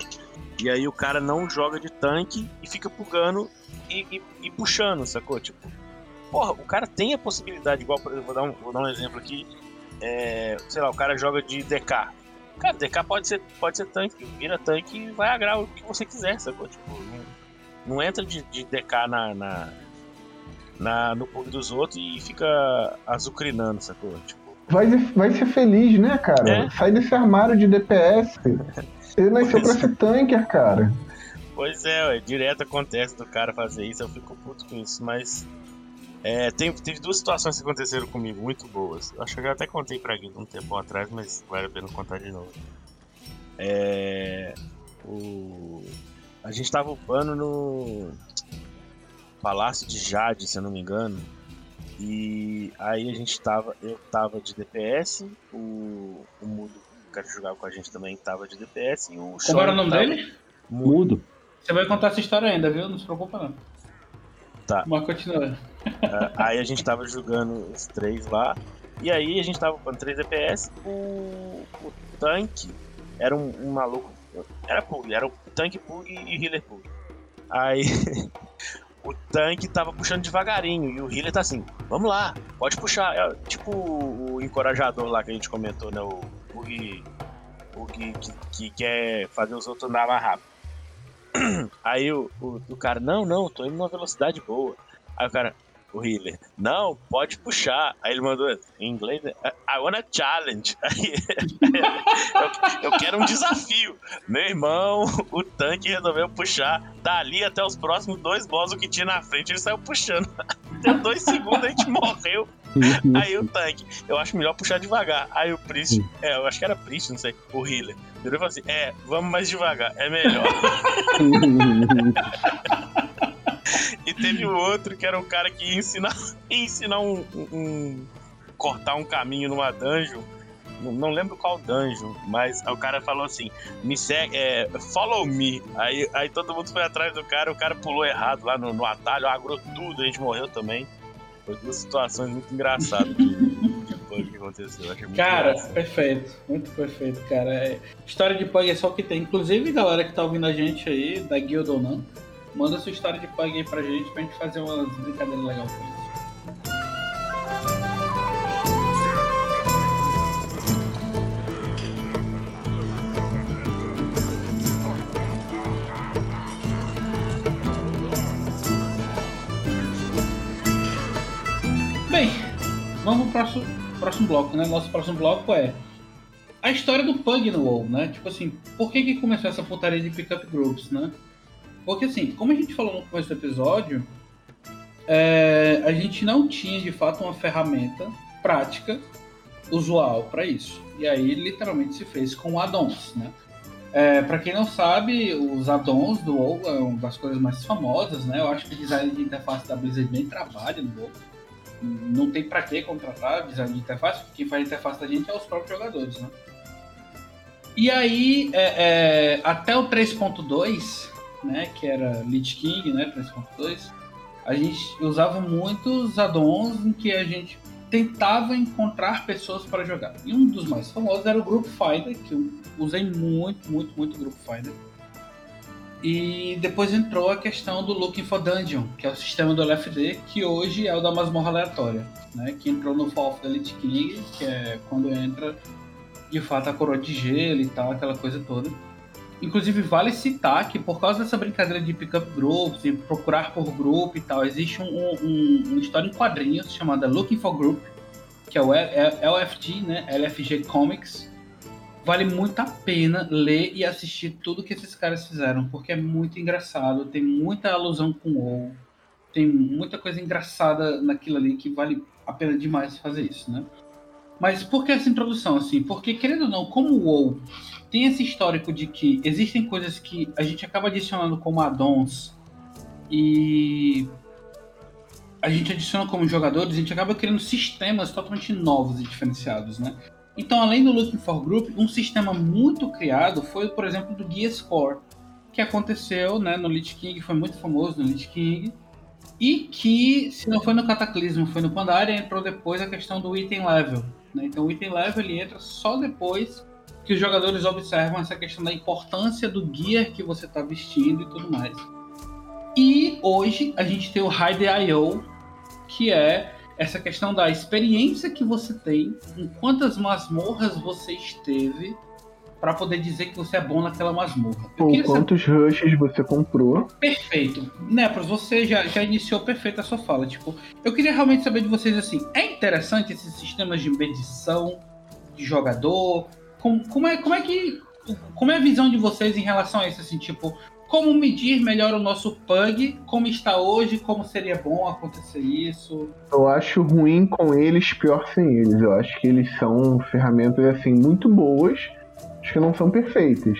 E aí o cara não joga de tanque e fica pugando e, e- e puxando, sacou? Tipo, porra, o cara tem a possibilidade, igual, vou dar um, vou dar um exemplo aqui. É, sei lá, o cara joga de DK. Cara, DK pode ser, pode ser tanque, vira tanque e vai agrar o que você quiser, sacou? Tipo, não, não entra de, de DK na, na, na- no pug dos outros e fica azucrinando, sacou? Tipo, Vai, vai ser feliz, né, cara? É. Sai desse armário de DPS. Ele nasceu pra ser tanker, cara. Pois é, ué, direto acontece do cara fazer isso, eu fico puto com isso, mas. É, tem, teve duas situações que aconteceram comigo muito boas. Eu Acho que eu já até contei pra Guido um tempo atrás, mas vale a pena contar de novo. É. O, a gente tava upando no Palácio de Jade, se eu não me engano. E aí a gente tava. Eu tava de DPS, o, o Mudo, que cara jogava com a gente também, tava de DPS e o Como era o nome tava- dele? Mudo. Você vai contar essa história ainda, viu? Não se preocupa não. Tá. Mas continua. Ah, aí a gente tava jogando os três lá. E aí a gente tava com 3 DPS. O, o tanque era um, um maluco. Era Pug, era o tanque Pug e healer Pug. Aí (laughs) o tanque tava puxando devagarinho e o healer tá assim: vamos lá, pode puxar. É, tipo o, o encorajador lá que a gente comentou, né? O Pug, que, que quer fazer os outros andar mais rápido. (clears throat) Aí o, o, o cara: não, não, tô indo numa velocidade boa. Aí o cara, o healer, não, pode puxar. Aí ele mandou em inglês, né, I wanna challenge. (laughs) Aí, eu, eu quero um desafio. Meu irmão, o tanque resolveu puxar dali até os próximos dois boss o que tinha na frente. Ele saiu puxando. (laughs) Deu dois segundos, a gente morreu. (laughs) Aí o tanque, eu acho melhor puxar devagar. Aí o Priest, é, eu acho que era Priest, não sei, o healer. Ele falou assim: é, vamos mais devagar, é melhor. (laughs) E teve o outro que era o cara que ia ensinar, (laughs) ia ensinar um, um- um- cortar um caminho numa dungeon. Não, não lembro qual dungeon, mas o cara falou assim: me segue, é, follow me. Aí, aí todo mundo foi atrás do cara, o cara pulou errado lá no, no atalho, agrou tudo, a gente morreu também. Foi duas situações muito engraçadas que, que foi que aconteceu. Cara, engraçado. perfeito. Muito perfeito, cara. É, História de Pug é só o que tem. Inclusive, galera que tá ouvindo a gente aí, da guilda ou não, manda sua história de Pug aí pra gente, pra gente fazer umas brincadeiras legais com isso. Vamos pro próximo, próximo bloco, né? Nosso próximo bloco é a história do Pug no WoW, né? Tipo assim, por que que começou essa putaria de pickup groups, né? Porque assim, como a gente falou no começo do episódio, é, a gente não tinha de fato uma ferramenta prática usual para isso. E aí literalmente se fez com addons, né? É, para quem não sabe, os addons do WoW é uma das coisas mais famosas, né? Eu acho que o design de interface da Blizzard bem trabalha no WoW. Não tem para que contratar design de interface, porque quem faz interface da gente é os próprios jogadores, né? E aí, é, é, até o 3.2, né, que era Lich King, né, 3.2, a gente usava muitos addons em que a gente tentava encontrar pessoas para jogar. E um dos mais famosos era o Group Finder, que eu usei muito, muito, muito Group Finder. E depois entrou a questão do Looking for Dungeon, que é o sistema do LFD, que hoje é o da masmorra aleatória, né? Que entrou no Fall of the Lich King, que é quando entra de fato a coroa de gelo e tal, aquela coisa toda. Inclusive, vale citar que por causa dessa brincadeira de pick-up groups e procurar por grupo e tal, existe um, um, uma história em quadrinhos chamada Looking for Group, que é o LFG, né? LFG Comics. Vale muito a pena ler e assistir tudo que esses caras fizeram, porque é muito engraçado, tem muita alusão com o tem muita coisa engraçada naquilo ali que vale a pena demais fazer isso, né? Mas por que essa introdução, assim? Porque, querendo ou não, como o WoW tem esse histórico de que existem coisas que a gente acaba adicionando como addons e a gente adiciona como jogadores, a gente acaba criando sistemas totalmente novos e diferenciados, né? Então, além do Looking for Group, um sistema muito criado foi, por exemplo, do Gear Score, que aconteceu né, no Lich King, foi muito famoso no Lich King, e que, se não foi no Cataclismo, foi no Pandaria, entrou depois a questão do item level. Né? Então, o item level ele entra só depois que os jogadores observam essa questão da importância do gear que você está vestindo e tudo mais. E hoje a gente tem o Hide IO, que é essa questão da experiência que você tem, em quantas masmorras você esteve, para poder dizer que você é bom naquela masmorra. Ou quantos saber... rushes você comprou. Perfeito. Nepros, você já, já iniciou perfeito a sua fala. Tipo, eu queria realmente saber de vocês assim, é interessante esses sistemas de medição de jogador, como, como, é, como é que. Como é a visão de vocês em relação a isso? Assim, tipo, como medir melhor o nosso pug, como está hoje, como seria bom acontecer isso? Eu acho ruim com eles, pior sem eles. Eu acho que eles são ferramentas assim muito boas, acho que não são perfeitas.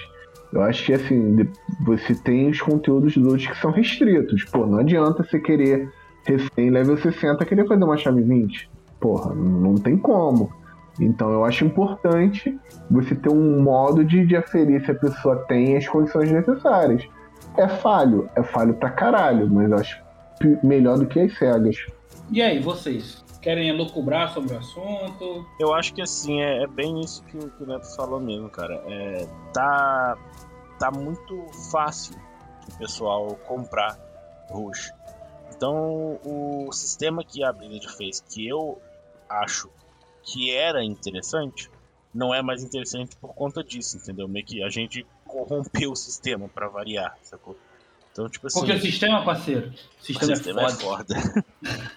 Eu acho que assim, você tem os conteúdos dos que são restritos. Pô, não adianta você querer recém level 60 querer fazer uma chave 20. Porra, não tem como. Então eu acho importante você ter um modo de, de aferir se a pessoa tem as condições necessárias. É falho, é falho pra caralho, mas eu acho melhor do que as cegas. E aí, vocês? Querem elucubrar sobre o assunto? Eu acho que assim, é, é bem isso que, que, o Neto falou mesmo, cara. É, tá, tá muito fácil o pessoal comprar Rush. Então, o sistema que a Blizzard fez, que eu acho que era interessante, não é mais interessante por conta disso, entendeu? Meio que a gente corrompeu o sistema para variar, sacou? Então, tipo assim. Porque o sistema, parceiro. O sistema, o sistema é foda. É foda.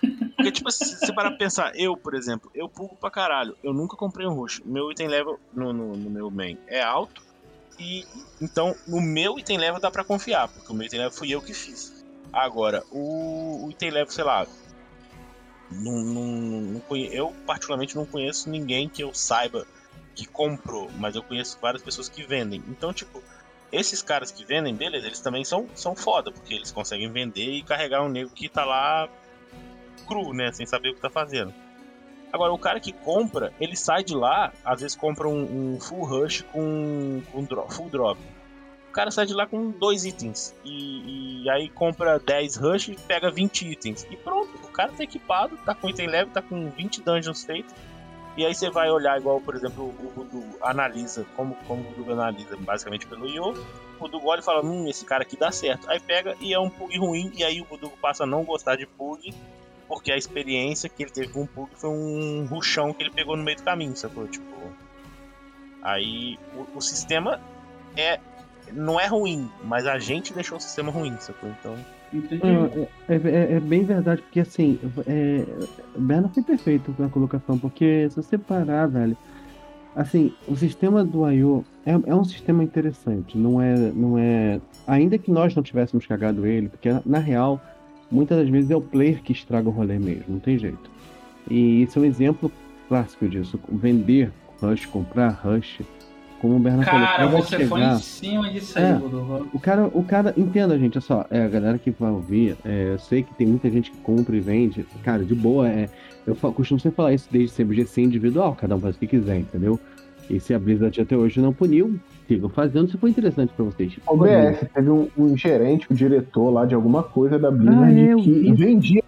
(laughs) Porque, tipo, se você parar pra pensar, eu, por exemplo, eu pulo pra caralho. Eu nunca comprei um rush. Meu item level no, no, no meu main é alto. E então, no meu item level dá pra confiar, porque o meu item level fui eu que fiz. Agora, o, o item level, sei lá, não, não, não conhe... Eu, particularmente, não conheço ninguém que eu saiba que comprou, mas eu conheço várias pessoas que vendem. Então, tipo, esses caras que vendem, beleza, eles também são, são foda, porque eles conseguem vender e carregar um nego que tá lá cru, né, sem saber o que tá fazendo. Agora, o cara que compra, ele sai de lá, às vezes compra um, um full rush com, com drop, full drop cara sai de lá com dois itens. E, e aí compra 10 rush e pega 20 itens. E pronto, o cara tá equipado, tá com item leve, tá com 20 dungeons feitos. E aí você vai olhar igual, por exemplo, o Voodoo analisa, como, como o Voodoo analisa, basicamente pelo Io. O Voodoo olha e fala, hum, esse cara aqui dá certo. Aí pega e é um pug ruim, e aí o Voodoo passa a não gostar de pug, porque a experiência que ele teve com o pug foi um ruchão que ele pegou no meio do caminho, sacou? Tipo... Aí o, o sistema é não é ruim, mas a gente deixou o sistema ruim, sacou? Então. Entendi. É, é, é bem verdade, porque assim, é, Berna foi perfeito na colocação, porque se você parar, velho, assim, o sistema do I.O. É, é um sistema interessante, não é, não é. Ainda que nós não tivéssemos cagado ele, porque na real, muitas das vezes é o player que estraga o rolê mesmo, não tem jeito. E isso é um exemplo clássico disso. Vender Rush, comprar Rush, como o Bernardo Cara, falou, você foi em cima disso aí, É. Rodolfo. o cara, o cara, entenda, gente, olha só, é, a galera que vai ouvir, é, eu sei que tem muita gente que compra e vende, cara, de boa, é, eu costumo sempre falar isso desde sempre, GC individual, cada um faz o que quiser, entendeu? E se a Blizzard até hoje não puniu, sigam fazendo se for interessante pra vocês. O BS teve um, um gerente, um diretor lá de alguma coisa da Blizzard Ah, é, que vi. vendia.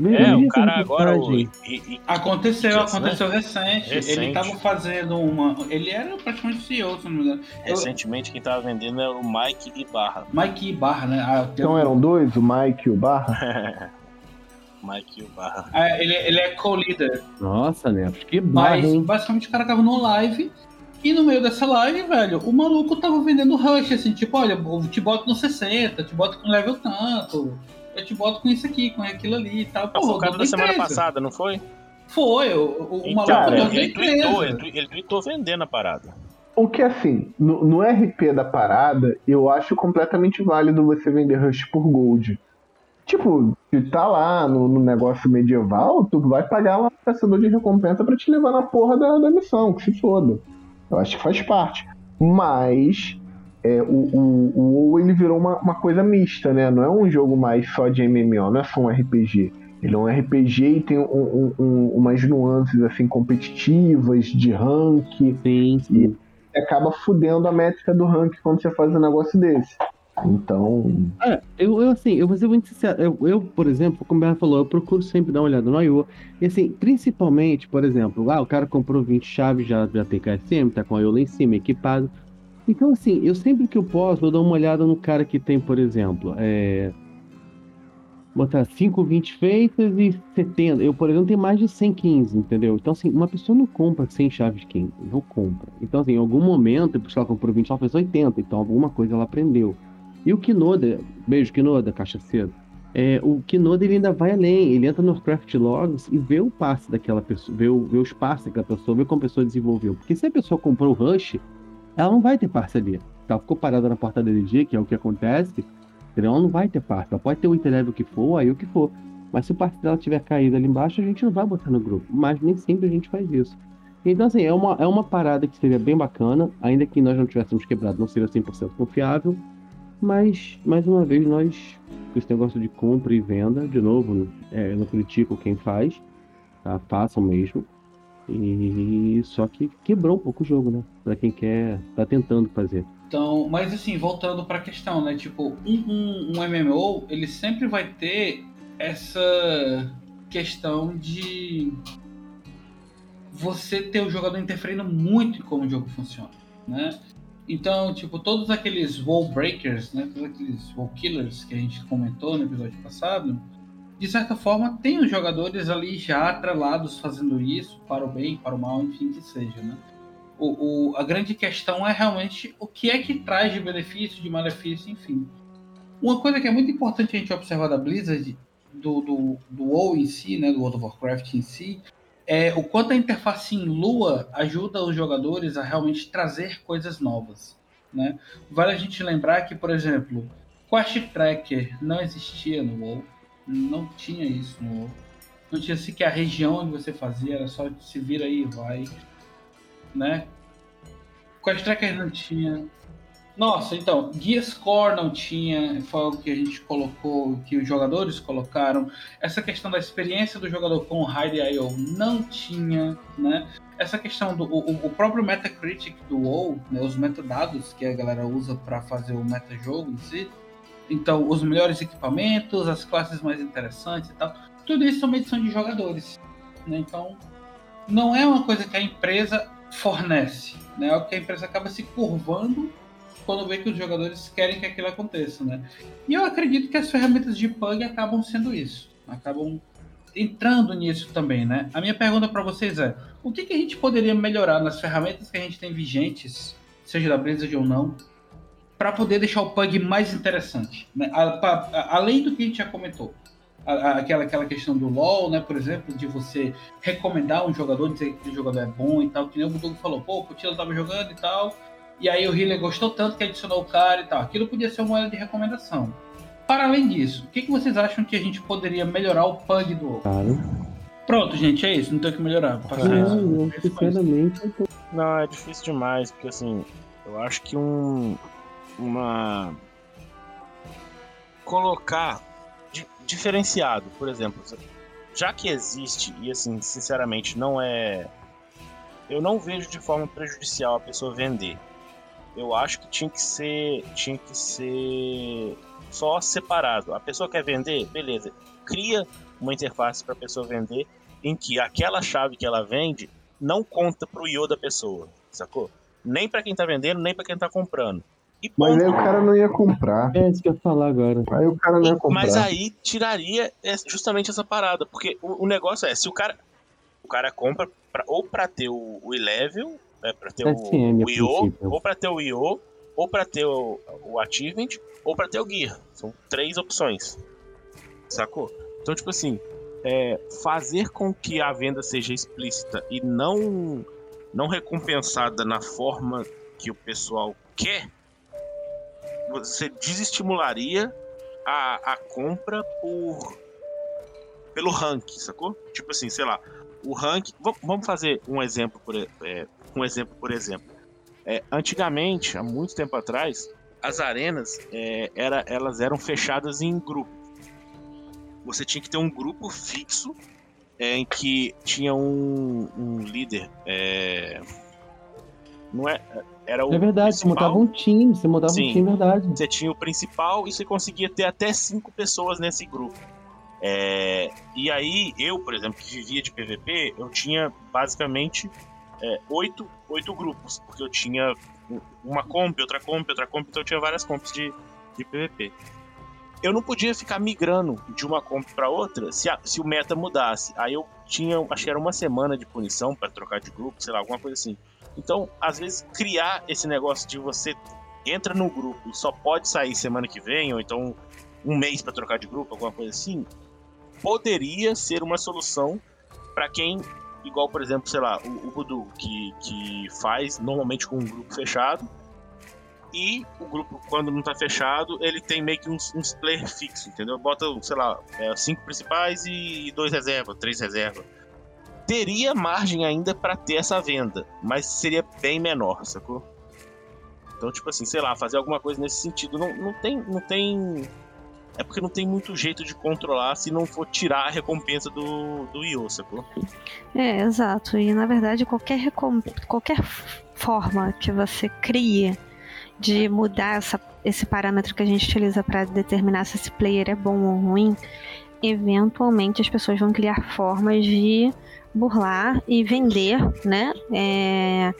É, o cara agora. O, e- e- Aconteceu, Isso, né? aconteceu recente. Ele Recente. tava fazendo uma. Ele era praticamente CEO, se não me engano. Recentemente quem tava vendendo era o Mike Ibarra. Mike Ibarra, né? Ah, Então eram dois, o Mike e o Barra. (laughs) Mike Ibarra. Ah, ele, ele é co-leader. Nossa, né? Que barra, Mas hein? basicamente o cara tava numa live. E no meio dessa live, velho, o maluco tava vendendo rush, assim, tipo, olha, te boto no 60, te boto com level tanto, eu te boto com isso aqui, com aquilo ali e tal. Não, foi o cara da semana empresa. passada, não foi? Foi, o, o, Então, maluco é cara, dono da ele, tweetou, ele, ele tweetou vendendo a parada. O que assim, no, no RP da parada, eu acho completamente válido você vender Rush por Gold. Tipo, se tá lá no, no negócio medieval, tu vai pagar lá um caçador de recompensa pra te levar na porra da, da missão, que se foda. Eu acho que faz parte. Mas é, o, o, o WoW ele virou uma, uma coisa mista, né? Não é um jogo mais só de MMO, não é só um RPG. Ele é um RPG e tem um- um- um- umas nuances assim competitivas, de rank, Sim, sim. e acaba fudendo a métrica do rank quando você faz um negócio desse. Então, É, eu, eu assim, eu vou ser muito sincero. Eu, eu, por exemplo, como o Bernardo falou, eu procuro sempre dar uma olhada no IO. E assim, principalmente, por exemplo, ah, o cara comprou 20 chaves, já, já tem KSM, tá com o IO lá em cima, equipado. Então, assim, eu sempre que eu posso, eu dou uma olhada no cara que tem, por exemplo, é. Botar 5, 20 feitas e 70. Eu, por exemplo, tenho mais de 100 15, entendeu? Então, assim, uma pessoa não compra 100 chaves de 15, não compra. Então, assim, em algum momento, depois que ela comprou 20, ela fez 80, então alguma coisa ela aprendeu. E o Kinoda, beijo Kinoda, cachaceiro, é, o Kinoda ele ainda vai além, ele entra nos craft logs e vê o passe daquela pessoa, vê, o, vê os passes daquela pessoa, vê como a pessoa desenvolveu. Porque se a pessoa comprou o Rush, ela não vai ter passe ali. Ela ficou parada na porta da LG, que é o que acontece, ela não vai ter passe. Ela pode ter o interlevel que for, aí o que for. Mas se o passe dela tiver caído ali embaixo, a gente não vai botar no grupo. Mas nem sempre a gente faz isso. Então, assim, é uma, é uma parada que seria bem bacana, ainda que nós não tivéssemos quebrado, não seria 100% confiável. Mas, mais uma vez, nós, esse negócio de compra e venda, de novo, é, eu não critico quem faz, tá? Façam mesmo. E só que quebrou um pouco o jogo, né? Pra quem quer, tá tentando fazer. Então, mas assim, voltando pra questão, né? Tipo, um, um, um MMO, ele sempre vai ter essa questão de você ter o jogador interferindo muito em como o jogo funciona, né? Então, tipo, todos aqueles wall breakers, né? Todos aqueles wall killers que a gente comentou no episódio passado, de certa forma, tem os jogadores ali já atrelados fazendo isso, para o bem, para o mal, enfim, que seja, né? O, o- a grande questão é realmente o que é que traz de benefício, de malefício, enfim. Uma coisa que é muito importante a gente observar da Blizzard, do, do, do WoW em si, né, do World of Warcraft em si, é o quanto a interface em Lua ajuda os jogadores a realmente trazer coisas novas. Né? Vale a gente lembrar que, por exemplo, Quest Tracker não existia no WoW, não tinha isso no. Não tinha sequer a região onde você fazia, era só se vira aí e vai né? Quest Tracker não tinha. Nossa, então, Guia Score não tinha, foi algo que a gente colocou, que os jogadores colocaram. Essa questão da experiência do jogador com o Hide IO não tinha, né? Essa questão do o, o próprio Metacritic do WoW, né, os metadados que a galera usa para fazer o metajogo em si. Então, os melhores equipamentos, as classes mais interessantes e tal. Tudo isso é uma edição de jogadores. Né? Então, não é uma coisa que a empresa fornece, né? É o que a empresa acaba se curvando quando vê que os jogadores querem que aquilo aconteça, né? E eu acredito que as ferramentas de pug acabam sendo isso, acabam entrando nisso também, né? A minha pergunta para vocês é: o que, que a gente poderia melhorar nas ferramentas que a gente tem vigentes, seja da Blizzard ou não, para poder deixar o pug mais interessante. Né? A, a, além do que a gente já comentou. A, aquela, aquela questão do LoL, né, por exemplo, de você recomendar um jogador, dizer que o jogador é bom e tal, que nem o Budugo falou, pô, o Coutinho tava jogando e tal, e aí o healer gostou tanto que adicionou o cara e tal. Aquilo podia ser uma moeda de recomendação. Para além disso, o que, que vocês acham que a gente poderia melhorar o pug do WoW? Cara, Pronto, gente, é isso, não tem o que melhorar. Passar não, isso. não, sinceramente, eu tô- Não, é difícil demais, porque assim, eu acho que um. Uma. Colocar di- diferenciado, por exemplo, já que existe, e assim, sinceramente, não é. Eu não vejo de forma prejudicial a pessoa vender. Eu acho que tinha que ser. Tinha que ser só separado. A pessoa quer vender, beleza. Cria uma interface para a pessoa vender em que aquela chave que ela vende não conta pro IO da pessoa, sacou? Nem pra quem tá vendendo, nem pra quem tá comprando. E Mas ponto. aí o cara não ia comprar. É isso que eu ia falar agora. Aí o cara não ia comprar. Mas aí tiraria justamente essa parada, porque o, o negócio é, se o cara o cara compra pra- ou pra ter o, o E-Level, né, pra ter o, SM, a o IO, ou pra ter o IO, ou pra ter o, o Achievement, ou pra ter o Gear. São três opções. Sacou? Então, tipo assim, é, fazer com que a venda seja explícita e não não recompensada na forma que o pessoal quer, você desestimularia a, a compra por pelo rank, sacou? Tipo assim, sei lá, o rank. vam- Vamos fazer um exemplo por é, um exemplo por exemplo. É, antigamente, há muito tempo atrás, as arenas é, era, elas eram fechadas em grupo. Você tinha que ter um grupo fixo é, em que tinha um, um líder. é, não é? Era o É verdade, você principal. montava um time, você montava Sim. um time, verdade. Você tinha o principal e você conseguia ter até cinco pessoas nesse grupo. É, e aí, eu, por exemplo, que vivia de PVP, eu tinha basicamente é, oito, oito grupos, porque eu tinha um- uma comp, outra comp, outra comp, então eu tinha várias comps de, de PVP. Eu não podia ficar migrando de uma comp para outra se, a- se o meta mudasse. Aí eu tinha, acho que era uma semana de punição para trocar de grupo, sei lá, alguma coisa assim. Então, às vezes, criar esse negócio de você entra no grupo e só pode sair semana que vem, ou então um mês para trocar de grupo, alguma coisa assim, poderia ser uma solução para quem, igual por exemplo, sei lá, o, o Budu, que, que faz normalmente com um grupo fechado, e o grupo, quando não tá fechado, ele tem meio que uns, uns player fixo, entendeu? Bota, sei lá, é, cinco principais e dois reservas, três reservas. Teria margem ainda para ter essa venda, mas seria bem menor, sacou? Então, tipo assim, sei lá, fazer alguma coisa nesse sentido. Não, não tem. Não tem. É porque não tem muito jeito de controlar se não for tirar a recompensa do, do IO, sacou? É, exato. E na verdade, qualquer, recom... qualquer forma que você crie de mudar essa- esse parâmetro que a gente utiliza para determinar se esse player é bom ou ruim, eventualmente as pessoas vão criar formas de burlar e vender, né? É...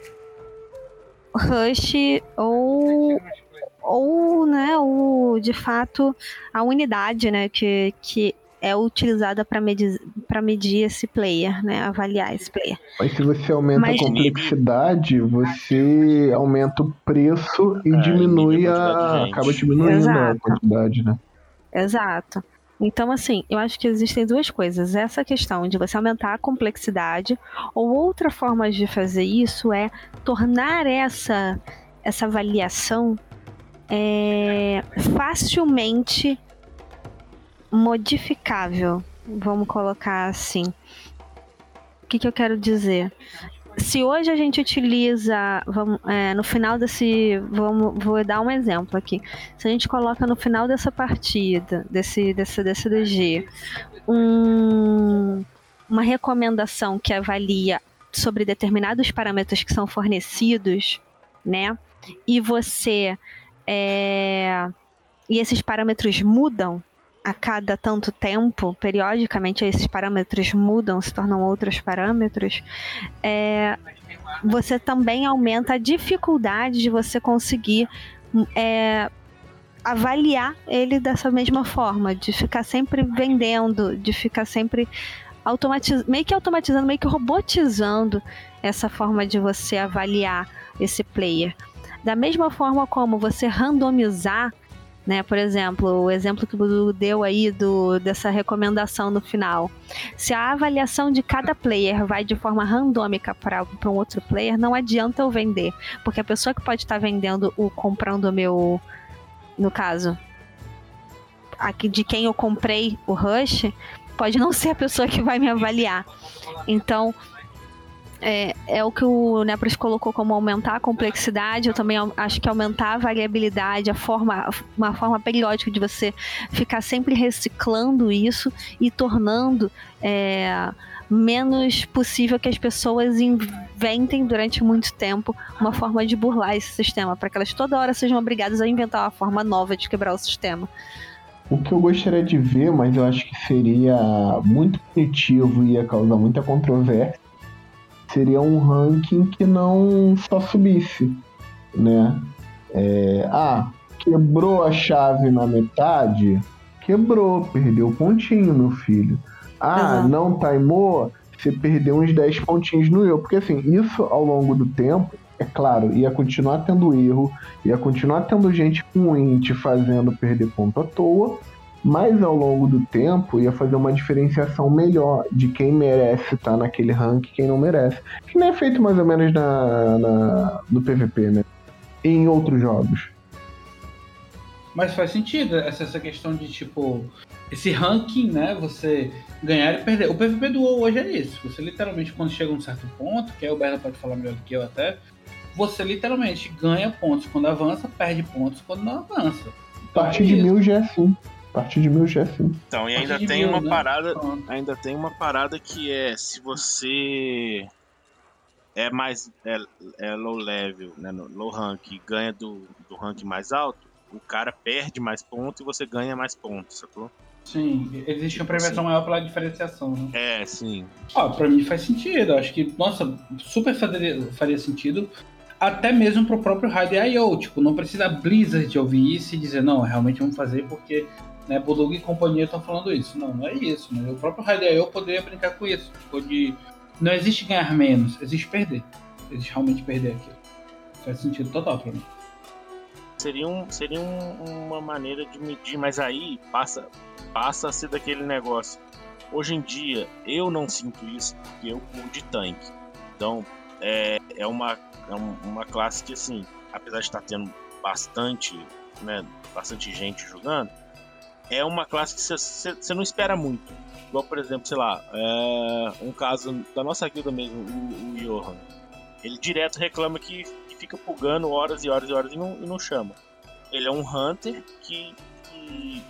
Rush ou ou né, o, de fato a unidade né, que, que é utilizada para medir, pra medir esse player, né, avaliar esse player. Mas se você aumenta Mas- a complexidade, você aumenta o preço e É, diminui a a. acaba diminuindo Exato. a quantidade, né? Exato. Então, assim, eu acho que existem duas coisas. Essa questão de você aumentar a complexidade, ou outra forma de fazer isso é tornar essa, essa avaliação é, facilmente modificável. Vamos colocar assim. O que, que eu quero dizer? Se hoje a gente utiliza, vamos, é, no final desse, vamos, vou dar um exemplo aqui. Se a gente coloca no final dessa partida, desse, desse, desse DG, um- uma recomendação que avalia sobre determinados parâmetros que são fornecidos, né? E você é, e esses parâmetros mudam a cada tanto tempo, periodicamente esses parâmetros mudam, se tornam outros parâmetros, é, você também aumenta a dificuldade de você conseguir é, avaliar ele dessa mesma forma, de ficar sempre vendendo, de ficar sempre automatiz... meio que automatizando, meio que robotizando essa forma de você avaliar esse player. Da mesma forma como você randomizar né? Por exemplo, o exemplo que o Budu deu aí do, dessa recomendação no final. Se a avaliação de cada player vai de forma randômica para um outro player, não adianta eu vender. Porque a pessoa que pode estar tá vendendo o comprando o meu. No caso, aqui de quem eu comprei o Rush, pode não ser a pessoa que vai me avaliar. Então, é, é o que o Nepros colocou como aumentar a complexidade. Eu também acho que aumentar a variabilidade, a forma, uma forma periódica de você ficar sempre reciclando isso e tornando é, menos possível que as pessoas inventem durante muito tempo uma forma de burlar esse sistema, para que elas toda hora sejam obrigadas a inventar uma forma nova de quebrar o sistema. O que eu gostaria de ver, mas eu acho que seria muito punitivo e ia causar muita controvérsia, seria um ranking que não só subisse, né? É, ah, quebrou a chave na metade? Quebrou, perdeu pontinho, meu filho. Ah, uhum. não timou? Você perdeu uns 10 pontinhos no eu. Porque assim, isso ao longo do tempo, é claro, ia continuar tendo erro, ia continuar tendo gente ruim te fazendo perder ponto à toa, mas ao longo do tempo ia fazer uma diferenciação melhor de quem merece estar naquele rank e quem não merece. Que nem é feito mais ou menos na, na, no PVP, né? E em outros jogos. Mas faz sentido essa, essa questão de tipo. Esse ranking, né? Você ganhar e perder. O PVP do WoW hoje é isso. Você literalmente, quando chega a um certo ponto, que aí o Berna pode falar melhor do que eu até, você literalmente ganha pontos quando avança, perde pontos quando não avança. a partir de mil já é assim. A partir de mil já é assim. Então, e ainda tem mil, uma né? parada. Ainda tem uma parada que é se você é mais é, é low level, né, low rank, e ganha do, do rank mais alto, o cara perde mais pontos e você ganha mais pontos, sacou? Sim, existe uma premiação maior pela diferenciação, né? É, sim. Ó, pra mim faz sentido. Acho que, nossa, super faria, faria sentido. Até mesmo pro próprio Raid.io. Tipo, não precisa Blizzard ouvir isso e dizer, não, realmente vamos fazer porque né, Bulldog e companhia estão falando isso. Não, não é isso. Né? O próprio eu poderia brincar com isso. Tipo, de, não existe ganhar menos, existe perder. Existe realmente perder aquilo. Faz sentido total pra mim. Seria, um, seria um, uma maneira de medir, mas aí passa, passa a ser daquele negócio. Hoje em dia, eu não sinto isso porque eu pulo de tanque. Então, é, é, uma, é uma classe que, assim, apesar de estar tendo bastante, né, bastante gente jogando, é uma classe que você não espera muito. Igual, por exemplo, sei lá, é um caso da nossa guilda mesmo, o, o Johan. Ele direto reclama que, que, fica pugando horas e horas e horas e não, e não chama. Ele é um Hunter que, que,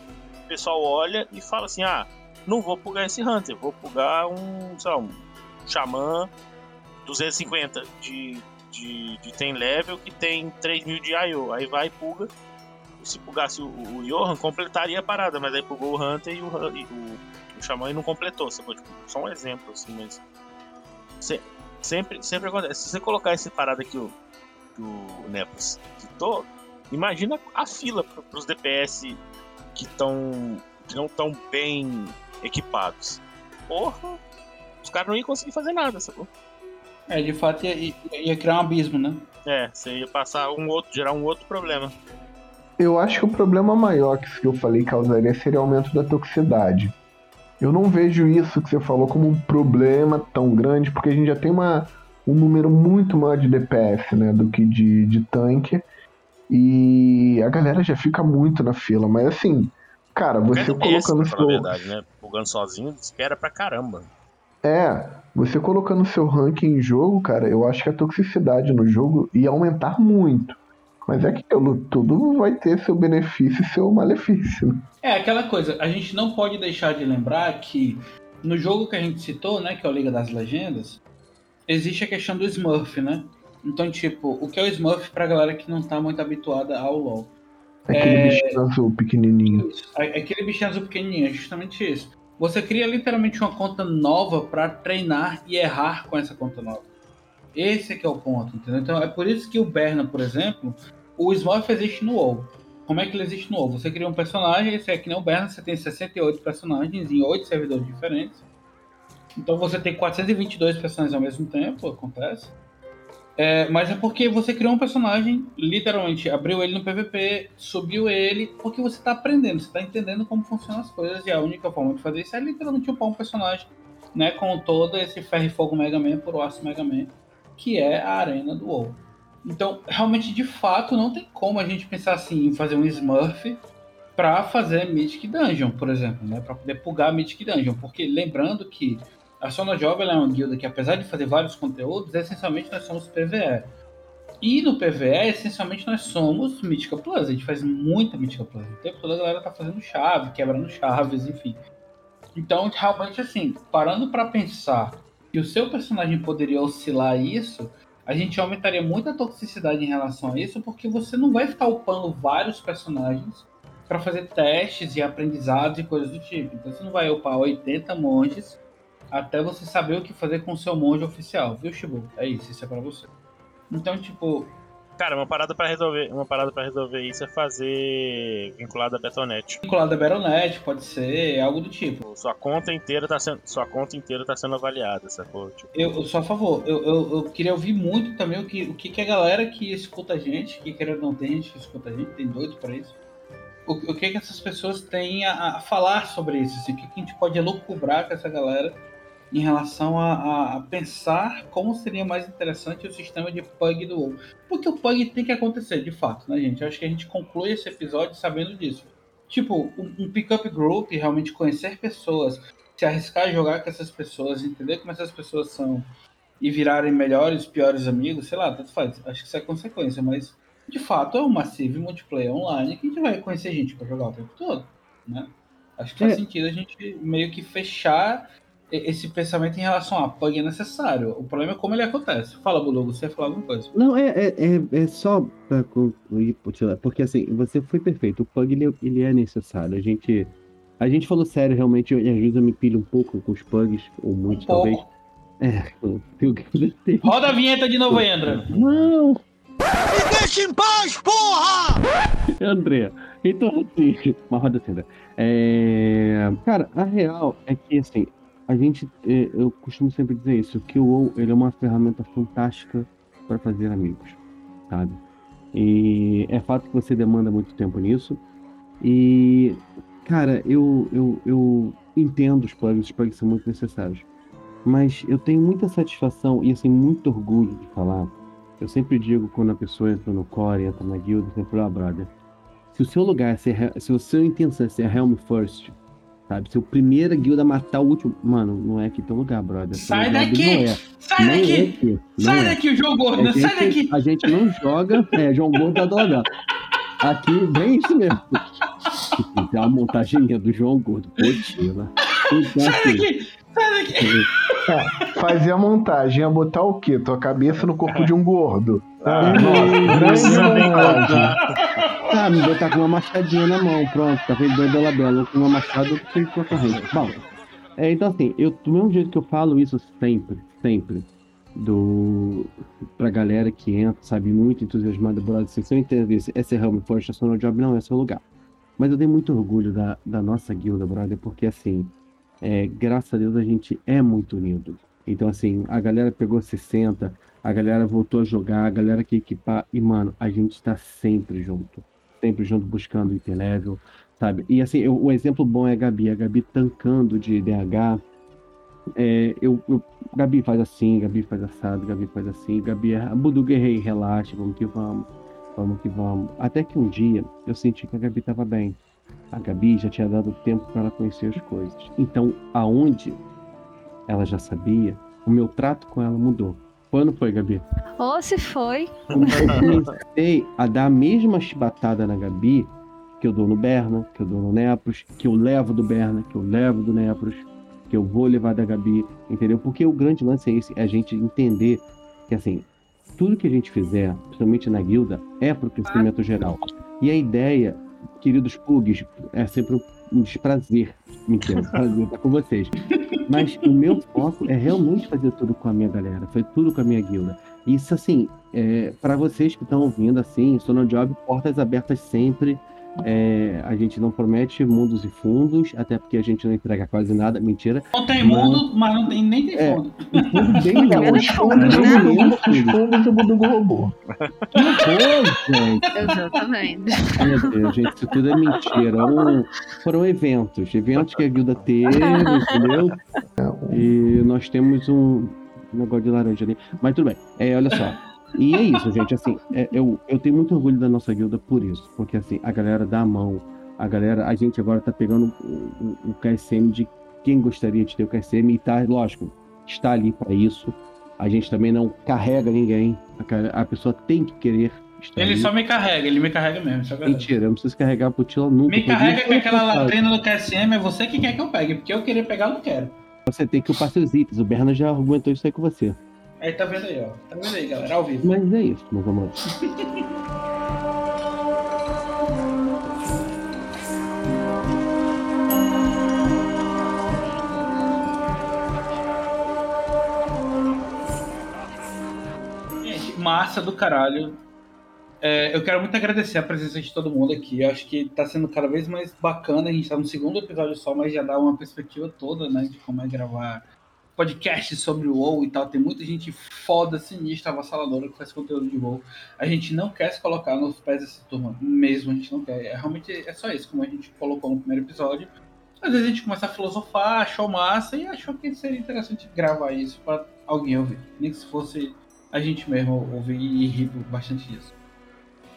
o pessoal olha e fala assim: ah, não vou pugar esse Hunter, vou pugar um, sei lá, um Xamã 250 de, de, de tem level que tem 3000 de IO. Aí vai e puga se pugasse o, o Johan, completaria a parada, mas aí pugou o Hunter e o, e o, o Xamã e não completou. Tipo, só um exemplo, assim, mas. Se, sempre, sempre acontece. Se você colocar essa parada que o, que o Nepos citou, imagina a fila para os DPS que estão. que não estão bem equipados. Porra, os caras não iam conseguir fazer nada, sacou? É, de fato ia, ia, criar um abismo, né? É, você ia passar um outro, gerar um outro problema. Eu acho que o problema maior que eu falei causaria seria o aumento da toxicidade. Eu não vejo isso que você falou como um problema tão grande, porque a gente já tem uma, um número muito maior de DPS, né, do que de, de tanque. E a galera já fica muito na fila, mas assim, cara, você DPS, colocando seu. verdade, né? Pulgando sozinho, espera pra caramba. É, você colocando seu ranking em jogo, cara, eu acho que a toxicidade no jogo ia aumentar muito. Mas é aquilo, tudo vai ter seu benefício e seu malefício. É aquela coisa, a gente não pode deixar de lembrar que no jogo que a gente citou, né, que é o Liga das Legendas, existe a questão do Smurf, né? Então, tipo, o que é o Smurf pra galera que não tá muito habituada ao LoL? Aquele é... bichinho azul pequenininho. Aquele bichinho azul pequenininho, é justamente isso. Você cria literalmente uma conta nova para treinar e errar com essa conta nova. Esse é que é o ponto, entendeu? Então é por isso que o Berna, por exemplo, o Smurf existe no WoW. Como é que ele existe no WoW? Você cria um personagem, esse é que nem o Berna, você tem 68 personagens em 8 servidores diferentes. Então você tem 422 personagens ao mesmo tempo, acontece. É, mas é porque você criou um personagem, literalmente, abriu ele no PVP, subiu ele, porque você tá aprendendo, você tá entendendo como funcionam as coisas, e a única forma de fazer isso é literalmente upar um personagem, né, com todo esse ferro e fogo Mega Man por aço Mega Man, que é a arena do WoW. Então, realmente, de fato, não tem como a gente pensar assim em fazer um Smurf para fazer Mythic Dungeon, por exemplo, né, para poder plugar Mythic Dungeon, porque lembrando que a Sono Job é uma guilda que, apesar de fazer vários conteúdos, essencialmente nós somos PVE. E no PVE, essencialmente, nós somos Mythica Plus. A gente faz muita Mythica Plus. O tempo todo a galera tá fazendo chave, quebrando chaves, enfim. Então, realmente, assim, parando para pensar que o seu personagem poderia oscilar isso, a gente aumentaria muito a toxicidade em relação a isso, porque você não vai ficar upando vários personagens para fazer testes e aprendizados e coisas do tipo. Então, você não vai upar 80 monges até você saber o que fazer com o seu monge oficial, viu, Shibu? É isso, isso é pra você. Então, tipo. Cara, uma parada para resolver, uma parada para resolver isso é fazer vinculado a Betonet. Vinculado a Betonet, pode ser, algo do tipo. Sua conta inteira tá sendo, sua conta inteira tá sendo avaliada, sacou? Tipo... Eu, eu sou a favor. Eu, eu, eu, queria ouvir muito também o que, o que, que a galera que escuta a gente, que querendo não tem gente que escuta a gente, tem doido para isso. O, o que que essas pessoas têm a, a falar sobre isso? Assim, o que, que a gente pode elucubrar com essa galera em relação a, a, pensar como seria mais interessante o sistema de pug do WoW. Porque o pug tem que acontecer, de fato, né, gente? Eu acho que a gente conclui esse episódio sabendo disso. Tipo, um, um pick-up group, realmente conhecer pessoas, se arriscar a jogar com essas pessoas, entender como essas pessoas são e virarem melhores, piores amigos, sei lá, tanto faz. Acho que isso é consequência, mas de fato é um massive multiplayer online que a gente vai conhecer gente para jogar o tempo todo, né? Acho que faz é. sentido a gente meio que fechar esse pensamento em relação a pug é necessário. O problema é como ele acontece. Fala, Bulugo, você ia falar alguma coisa. Não, é, é, é, é só pra concluir, porque assim, você foi perfeito. O pug ele, ele é necessário. A gente. A gente falou sério, realmente, e ajuda me pilha um pouco com os pugs, ou muito, um talvez. Pouco. É, Roda a vinheta de novo aí, André. Não! Me deixa em paz, porra! (laughs) André, então assim, (laughs) uma roda assim, é... Cara, a real é que assim, a gente, é, eu costumo sempre dizer isso, que o WoW ele é uma ferramenta fantástica para fazer amigos, sabe? E é fato que você demanda muito tempo nisso. E, cara, eu, eu, eu entendo os plugs, os plugs são muito necessários. Mas eu tenho muita satisfação e, assim, muito orgulho de falar. Eu sempre digo quando a pessoa entra no core, entra na guilda, sempre falo, ah, brother, se o seu lugar é ser, se a sua intenção é ser Helm First, sabe? Seu primeira guilda matar o último. Mano, não é aqui teu lugar, brother. Sai daqui! É. Sai não daqui! É aqui. Sai é. daqui, João Gordo! Gente, sai daqui! A gente não joga. (laughs) É, João Gordo tá. Aqui, bem isso mesmo. (laughs) Tem uma montaginha do João Gordo. Potila. Então, sai assim, daqui! Sai daqui! É, fazer a montagem, botar o quê? Tua cabeça no corpo de um gordo. Ah, nossa, grande montagem. (laughs) Ah, me botar com uma machadinha na mão, pronto, tá vendo dois Bela Bela com uma machada que com a corrente. Bom, é, então assim, eu, do mesmo jeito que eu falo isso sempre, sempre, do pra galera que entra, sabe, muito entusiasmada, brother, se você entender isso, esse Helm Force National Job, não é seu lugar. Mas eu tenho muito orgulho da, da nossa guilda, brother, porque assim, é, graças a Deus a gente é muito unido. Então, assim, a galera pegou 60, a galera voltou a jogar, a galera que equipar, e, mano, a gente tá sempre junto sempre junto buscando item level, sabe? E assim, eu, o exemplo bom é a Gabi, a Gabi tancando de DH. É, eu, eu, Gabi faz assim, Gabi faz assado, Gabi faz assim, Gabi é. Budu guerrei, relaxa, vamos que vamos, vamos que vamos. Até que um dia eu senti que a Gabi tava bem. A Gabi já tinha dado tempo para ela conhecer as coisas. Então, aonde ela já sabia, o meu trato com ela mudou. Quando foi, Gabi? Ou se foi. Eu (laughs) comecei a dar a mesma chibatada na Gabi que eu dou no Berna, que eu dou no Nepros, que eu levo do Berna, que eu levo do Nepros, que eu vou levar da Gabi, entendeu? Porque o grande lance é esse, é a gente entender que, assim, tudo que a gente fizer, principalmente na guilda, é para o crescimento geral. E a ideia, queridos plugs, é sempre um desprazer, mentira, prazer estar com vocês. Mas o meu foco é realmente fazer tudo com a minha galera, fazer tudo com a minha guilda. Isso, assim, é, para vocês que estão ouvindo, assim, Sono Job, portas abertas sempre. É, a gente não promete mundos e fundos, até porque a gente não entrega quase nada. Mentira. Não tem mundo, mas não tem, nem tem É. fundo. Um fundo bem É, menos. os fundos menos os fundo. fundos do Budugo robô. Pô, gente. Exatamente. Meu Deus, gente, isso tudo é mentira. Um- foram eventos, eventos que a guilda teve, entendeu? E nós temos um negócio de laranja ali. Mas tudo bem, é, olha só. E é isso, gente, assim, é, eu, eu tenho muito orgulho da nossa guilda por isso. Porque, assim, a galera dá a mão, a galera, a gente agora tá pegando o, o, o KSM de quem gostaria de ter o KSM e tá, lógico, está ali para isso. A gente também não carrega ninguém, a, a pessoa tem que querer estar Ele ali. só me carrega, ele me carrega mesmo. É. Mentira, eu não preciso carregar pro Tila nunca. Me carrega isso que aquela latrina do KSM é você que quer que eu pegue, porque eu querer pegar, eu não quero. Você tem que upar seus itens. O Berna já argumentou isso aí com você. Aí tá vendo aí, ó. Tá vendo aí, galera, ao vivo. Mas é isso, meus amores. Gente, massa do caralho. É, eu quero muito agradecer a presença de todo mundo aqui. Eu acho que tá sendo cada vez mais bacana. A gente tá no segundo episódio só, mas já dá uma perspectiva toda, né? De como é gravar podcast sobre o WoW e tal. Tem muita gente foda, sinistra, avassaladora que faz conteúdo de WoW. A gente não quer se colocar nos pés dessa turma mesmo, a gente não quer. É, realmente é só isso, como a gente colocou no primeiro episódio. Às vezes a gente começa a filosofar, achou massa e achou que seria interessante gravar isso pra alguém ouvir. Nem que se fosse a gente mesmo ouvir e rir bastante disso.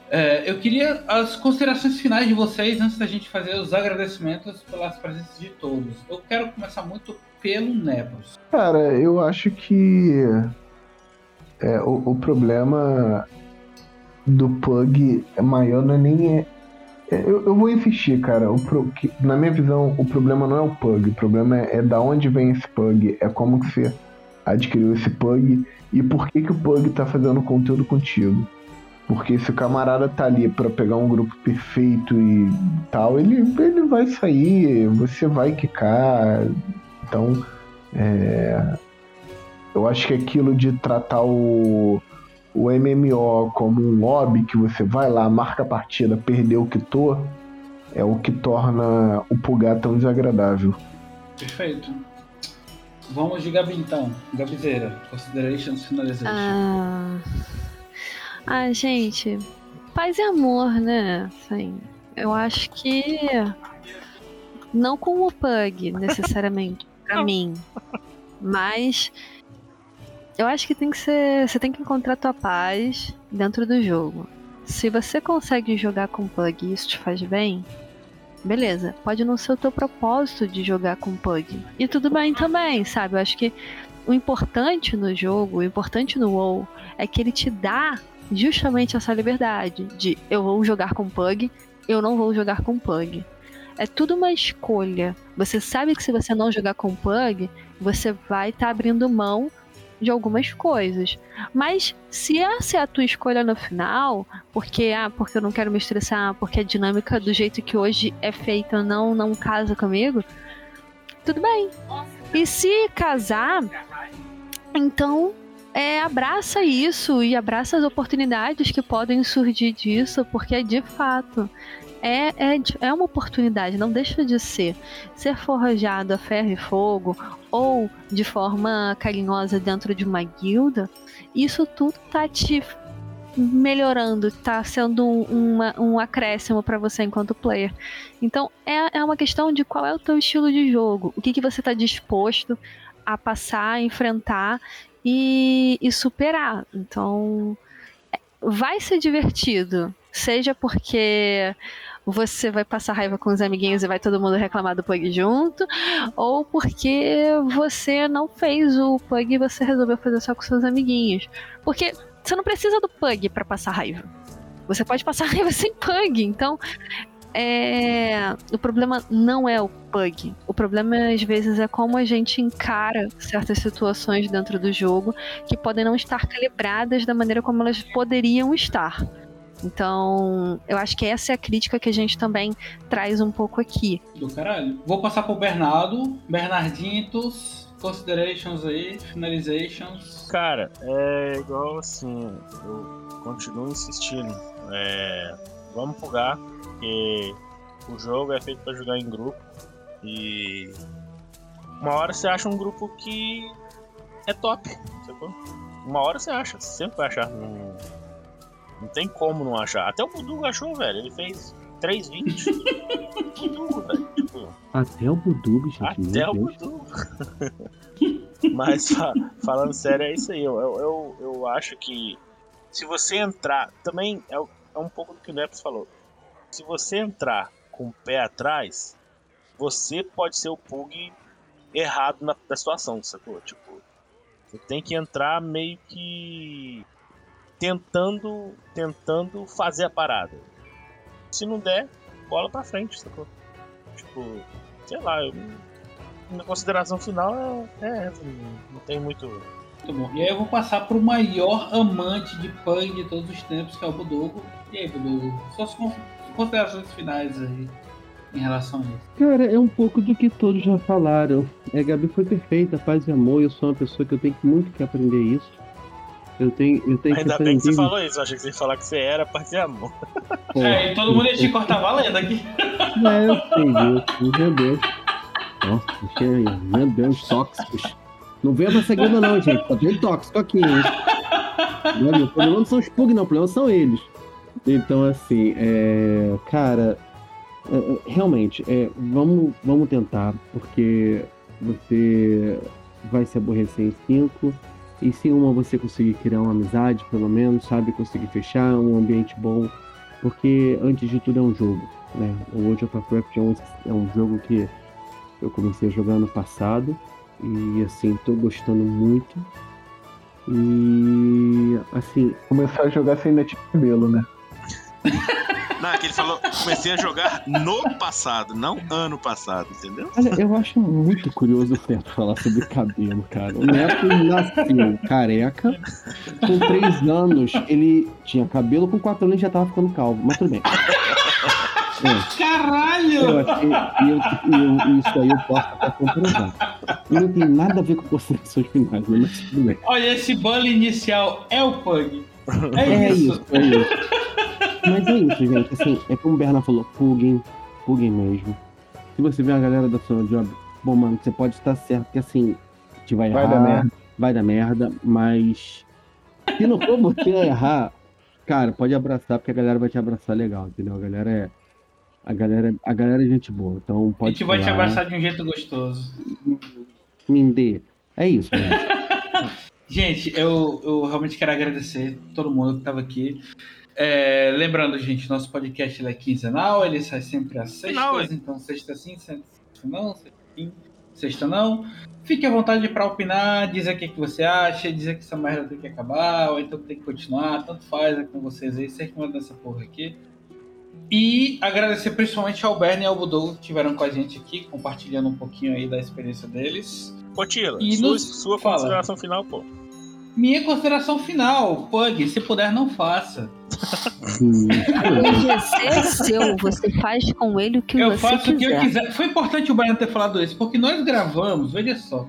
É, eu queria as considerações finais de vocês antes da gente fazer os agradecimentos pelas presenças de todos. Eu quero começar muito pelo Nebros. Cara, eu acho que é, o, o problema do Pug maior, não é nem. É, é, eu, eu vou insistir, cara. O pro- que- na minha visão, o problema não é o Pug. O problema é, é da onde vem esse Pug. É como que você adquiriu esse Pug e por que, que o Pug tá fazendo conteúdo contigo. Porque se o camarada tá ali pra pegar um grupo perfeito e tal, ele, ele vai sair, você vai quicar. Então, é, eu acho que aquilo de tratar o, o MMO como um hobby que você vai lá, marca a partida, perdeu o quitou, é o que torna o Pulgar tão desagradável. Perfeito. Vamos de Gabi então. Gabizeira. Considerations finalization. Ah, ah, gente, paz e amor, né? Assim, eu acho que não com o Pug, necessariamente, pra mim. Mas eu acho que tem que ser. Você tem que encontrar tua paz dentro do jogo. Se você consegue jogar com Pug e isso te faz bem, beleza. Pode não ser o teu propósito de jogar com Pug. E tudo bem também, sabe? Eu acho que o importante no jogo, o importante no WoW, é que ele te dá justamente essa liberdade de eu vou jogar com Pug, eu não vou jogar com Pug. É tudo uma escolha. Você sabe que se você não jogar com Pug, você vai estar abrindo mão de algumas coisas. Mas se essa é a tua escolha no final, porque ah, porque eu não quero me estressar, porque a dinâmica do jeito que hoje é feita não não casa comigo, tudo bem. E se casar, então é, abraça isso e abraça as oportunidades que podem surgir disso, porque de fato é, é, é uma oportunidade, não deixa de ser. Ser forjado a ferro e fogo ou de forma carinhosa dentro de uma guilda, isso tudo tá te melhorando, tá sendo um, uma- um acréscimo para você enquanto player. Então é, é uma questão de qual é o teu estilo de jogo, o que, que você está disposto a passar, a enfrentar e, e superar. Então é, vai ser divertido, seja porque você vai passar raiva com os amiguinhos e vai todo mundo reclamar do Pug junto, ou porque você não fez o Pug e você resolveu fazer só com seus amiguinhos. Porque você não precisa do Pug para passar raiva. Você pode passar (laughs) raiva sem Pug, então é, o problema não é o Pug. O problema às vezes é como a gente encara certas situações dentro do jogo que podem não estar calibradas da maneira como elas poderiam estar. Então, eu acho que essa é a crítica que a gente também traz um pouco aqui. Do caralho. Vou passar pro Bernardo. Bernardintos. Considerations aí, finalizations. Cara, é igual assim, eu continuo insistindo. É, vamos fugar, porque o jogo é feito pra jogar em grupo. E uma hora você acha um grupo que é top, sacou? Uma hora você acha, você sempre vai achar. Não, não tem como não achar. Até o Budugo achou, velho. Ele fez 3,20. (laughs) Budugo, velho. Tipo, Até o Budugo, gente. até o Deus. Budugo. (laughs) Mas fa- falando sério, é isso aí. Eu, eu, eu, acho que se você entrar. Também é, é um pouco do que o Nepes falou. Se você entrar com o pé atrás, você pode ser o Pug errado na, da situação, sacou? Tipo, você tem que entrar meio que tentando tentando fazer a parada. Se não der, bola pra frente, sacou? Tipo, sei lá, eu, na consideração final é, é essa, não, tem muito. Muito bom. E aí eu vou passar pro maior amante de Pug de todos os tempos, que é o Budogo. E aí, Budogo, suas con- considerações finais aí em relação a isso. Cara, é um pouco do que todos já falaram. É, Gabi foi perfeita, paz e amor. Eu sou uma pessoa que eu tenho muito que aprender isso. Eu tenho, eu tenho Ainda que bem que você falou isso, eu achei que você ia falar que você era paz e amor. Pô, É, e todo mundo ia te cortar valendo aqui. É, eu sei. Meu Deus. Nossa, meu Deus, tóxicos. Não venha pra segunda não, gente. Tá bem tóxico aqui, hein? Olha, o problema não são os Pug, não. O problema são eles. Então, assim, é... Cara, é, é, realmente, é, vamos, vamos tentar, porque você vai se aborrecer em cinco. E se uma você conseguir criar uma amizade, pelo menos, sabe? Conseguir fechar um ambiente bom. Porque, antes de tudo, é um jogo né? O World of Warcraft é um, é um jogo que eu comecei a jogar no passado e assim, tô gostando muito. E assim, Começar a jogar sem ainda tinha cabelo, né? Não, é que ele falou, comecei a jogar no passado, não ano passado, entendeu? olha, eu acho muito curioso o Neto falar sobre cabelo, cara. O Neto nasceu careca, com três anos ele tinha cabelo, com quatro anos já tava ficando calvo, mas tudo bem. É. Eu Caralho! achei, e eu, e eu- isso aí eu posso até comprovar. E não tem nada a ver com considerações finais, mas tudo bem. Olha, esse bully inicial é o Pug. É, É isso. isso, é isso. Mas é isso, gente. Assim, é como o Bernard falou, puguem, puguem mesmo. Se você vê a galera da Sono Job, bom, mano, você pode estar certo que assim, te vai errar. Vai dar merda. Vai dar merda, mas se não for você a errar, cara, pode abraçar, porque a galera vai te abraçar legal, entendeu? A galera é. A galera, a galera é gente boa, então A pode gente vai te abraçar de um jeito gostoso. Me dê. É isso, gente. (laughs) Gente, eu, eu realmente quero agradecer todo mundo que estava aqui. É, lembrando, gente, nosso podcast é quinzenal, ele sai sempre às sextas, então sexta sim, sexta não, sexta sim, sexta não. Fique à vontade para opinar, dizer o que, que você acha, dizer que essa merda tem que acabar, ou então tem que continuar, tanto faz, é com vocês aí, vocês que mandam essa porra aqui. E agradecer principalmente ao Bernie e ao Budou que estiveram com a gente aqui, compartilhando um pouquinho aí da experiência deles. Potila, E sua, nos- sua fala. consideração final, pô. Minha consideração final, Pug, se puder, não faça. É seu, você faz com ele o que eu você faço o que eu quiser. quiser. Foi importante o Brian ter falado isso, porque nós gravamos, veja só.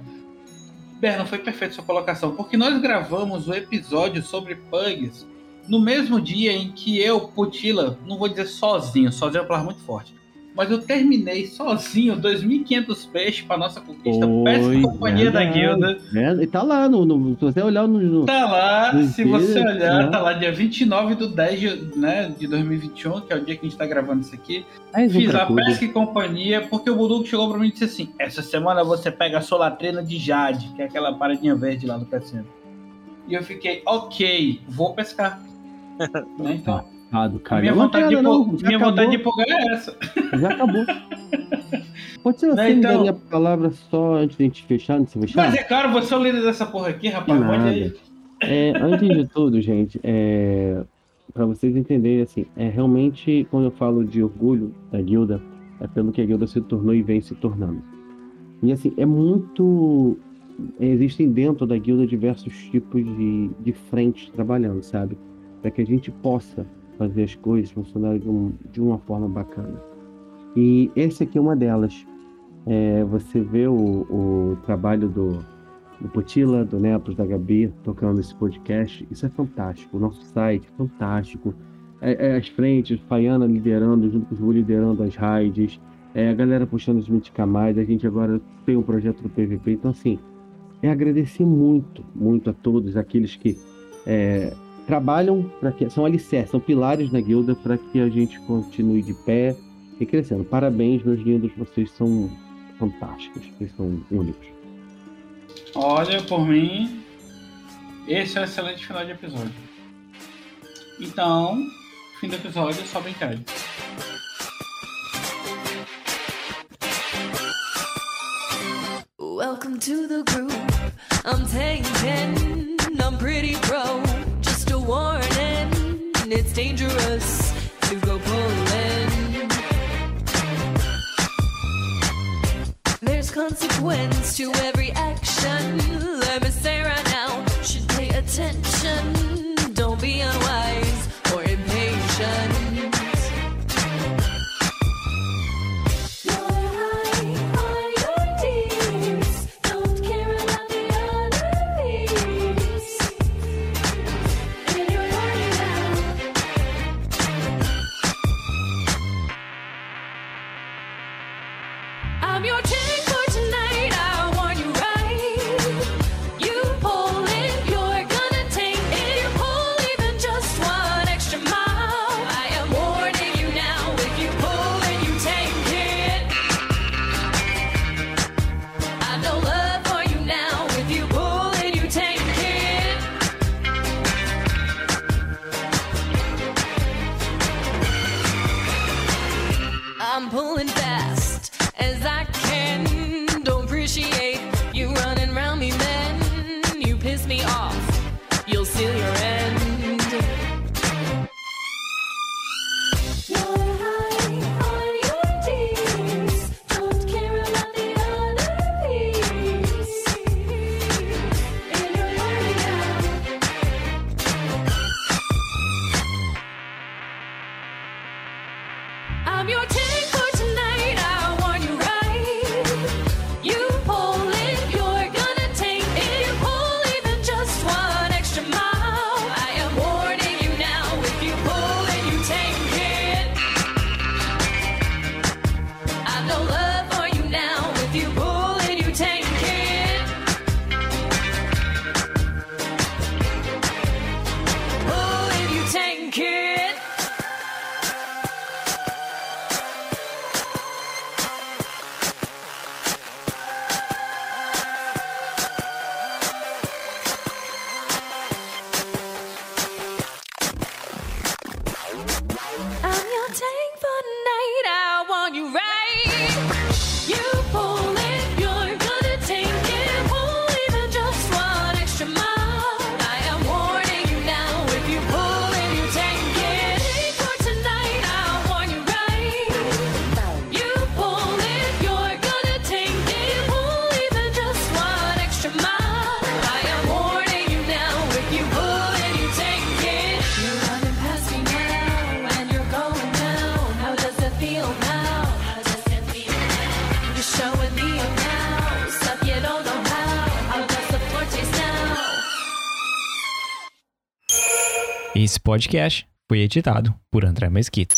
Berno, foi perfeita sua colocação, porque nós gravamos o episódio sobre Pugs no mesmo dia em que eu, Putila, não vou dizer sozinho, sozinho é uma palavra muito forte, mas eu terminei sozinho 2.500 peixes para nossa conquista, peça Oi, companhia da verdade. guilda. É, e tá lá, no, no- se você olhar no, no- Tá lá, Dois se você dias, olhar, né? tá lá dia 29 do 10 de, né, de 2021, que é o dia que a gente tá gravando isso aqui. Fiz a pesca e companhia, porque o Buduco chegou pra mim e disse assim: essa semana você pega a solatrina de Jade, que é aquela paradinha verde lá do cassino. E eu fiquei, ok, vou pescar. (laughs) Né, Então, Errado, cara. minha Não vontade, de, quero, pô- não, já minha vontade de é essa. Já acabou. (laughs) Pode ser Né, assim, então- a palavra só antes de a gente fechar, antes de fechar? Mas é claro, você é o líder dessa porra aqui, rapaz. Pode aí. É, antes de tudo, gente, é, para vocês entenderem, assim, é realmente, quando eu falo de orgulho da guilda, é pelo que a guilda se tornou e vem se tornando. E, assim, é muito... Existem dentro da guilda diversos tipos de, de frentes trabalhando, sabe? Para que a gente possa fazer as coisas funcionarem de, um, de uma forma bacana. E esse aqui é uma delas. É, você vê o, o trabalho do, do Potila, do Netos, da Gabi, tocando esse podcast. Isso é fantástico. O nosso site é fantástico. É, é as frentes, Faiana liderando, junto com o Ju liderando as raids. É, a galera puxando os Miticamais. A gente agora tem um projeto do PVP. Então, assim, é agradecer muito, muito a todos aqueles que é, trabalham para que são alicerces, são pilares na guilda para que a gente continue de pé e crescendo. Parabéns, meus lindos, vocês são fantásticos, vocês são únicos. Olha, por mim, esse é um excelente final de episódio. Então, fim do episódio, só brincadeira. Welcome to the group. I'm Tang I'm pretty broke. warning. It's dangerous to go pulling. There's consequence to every action. Let me say right now, should pay attention. podcast foi editado por André Mesquita.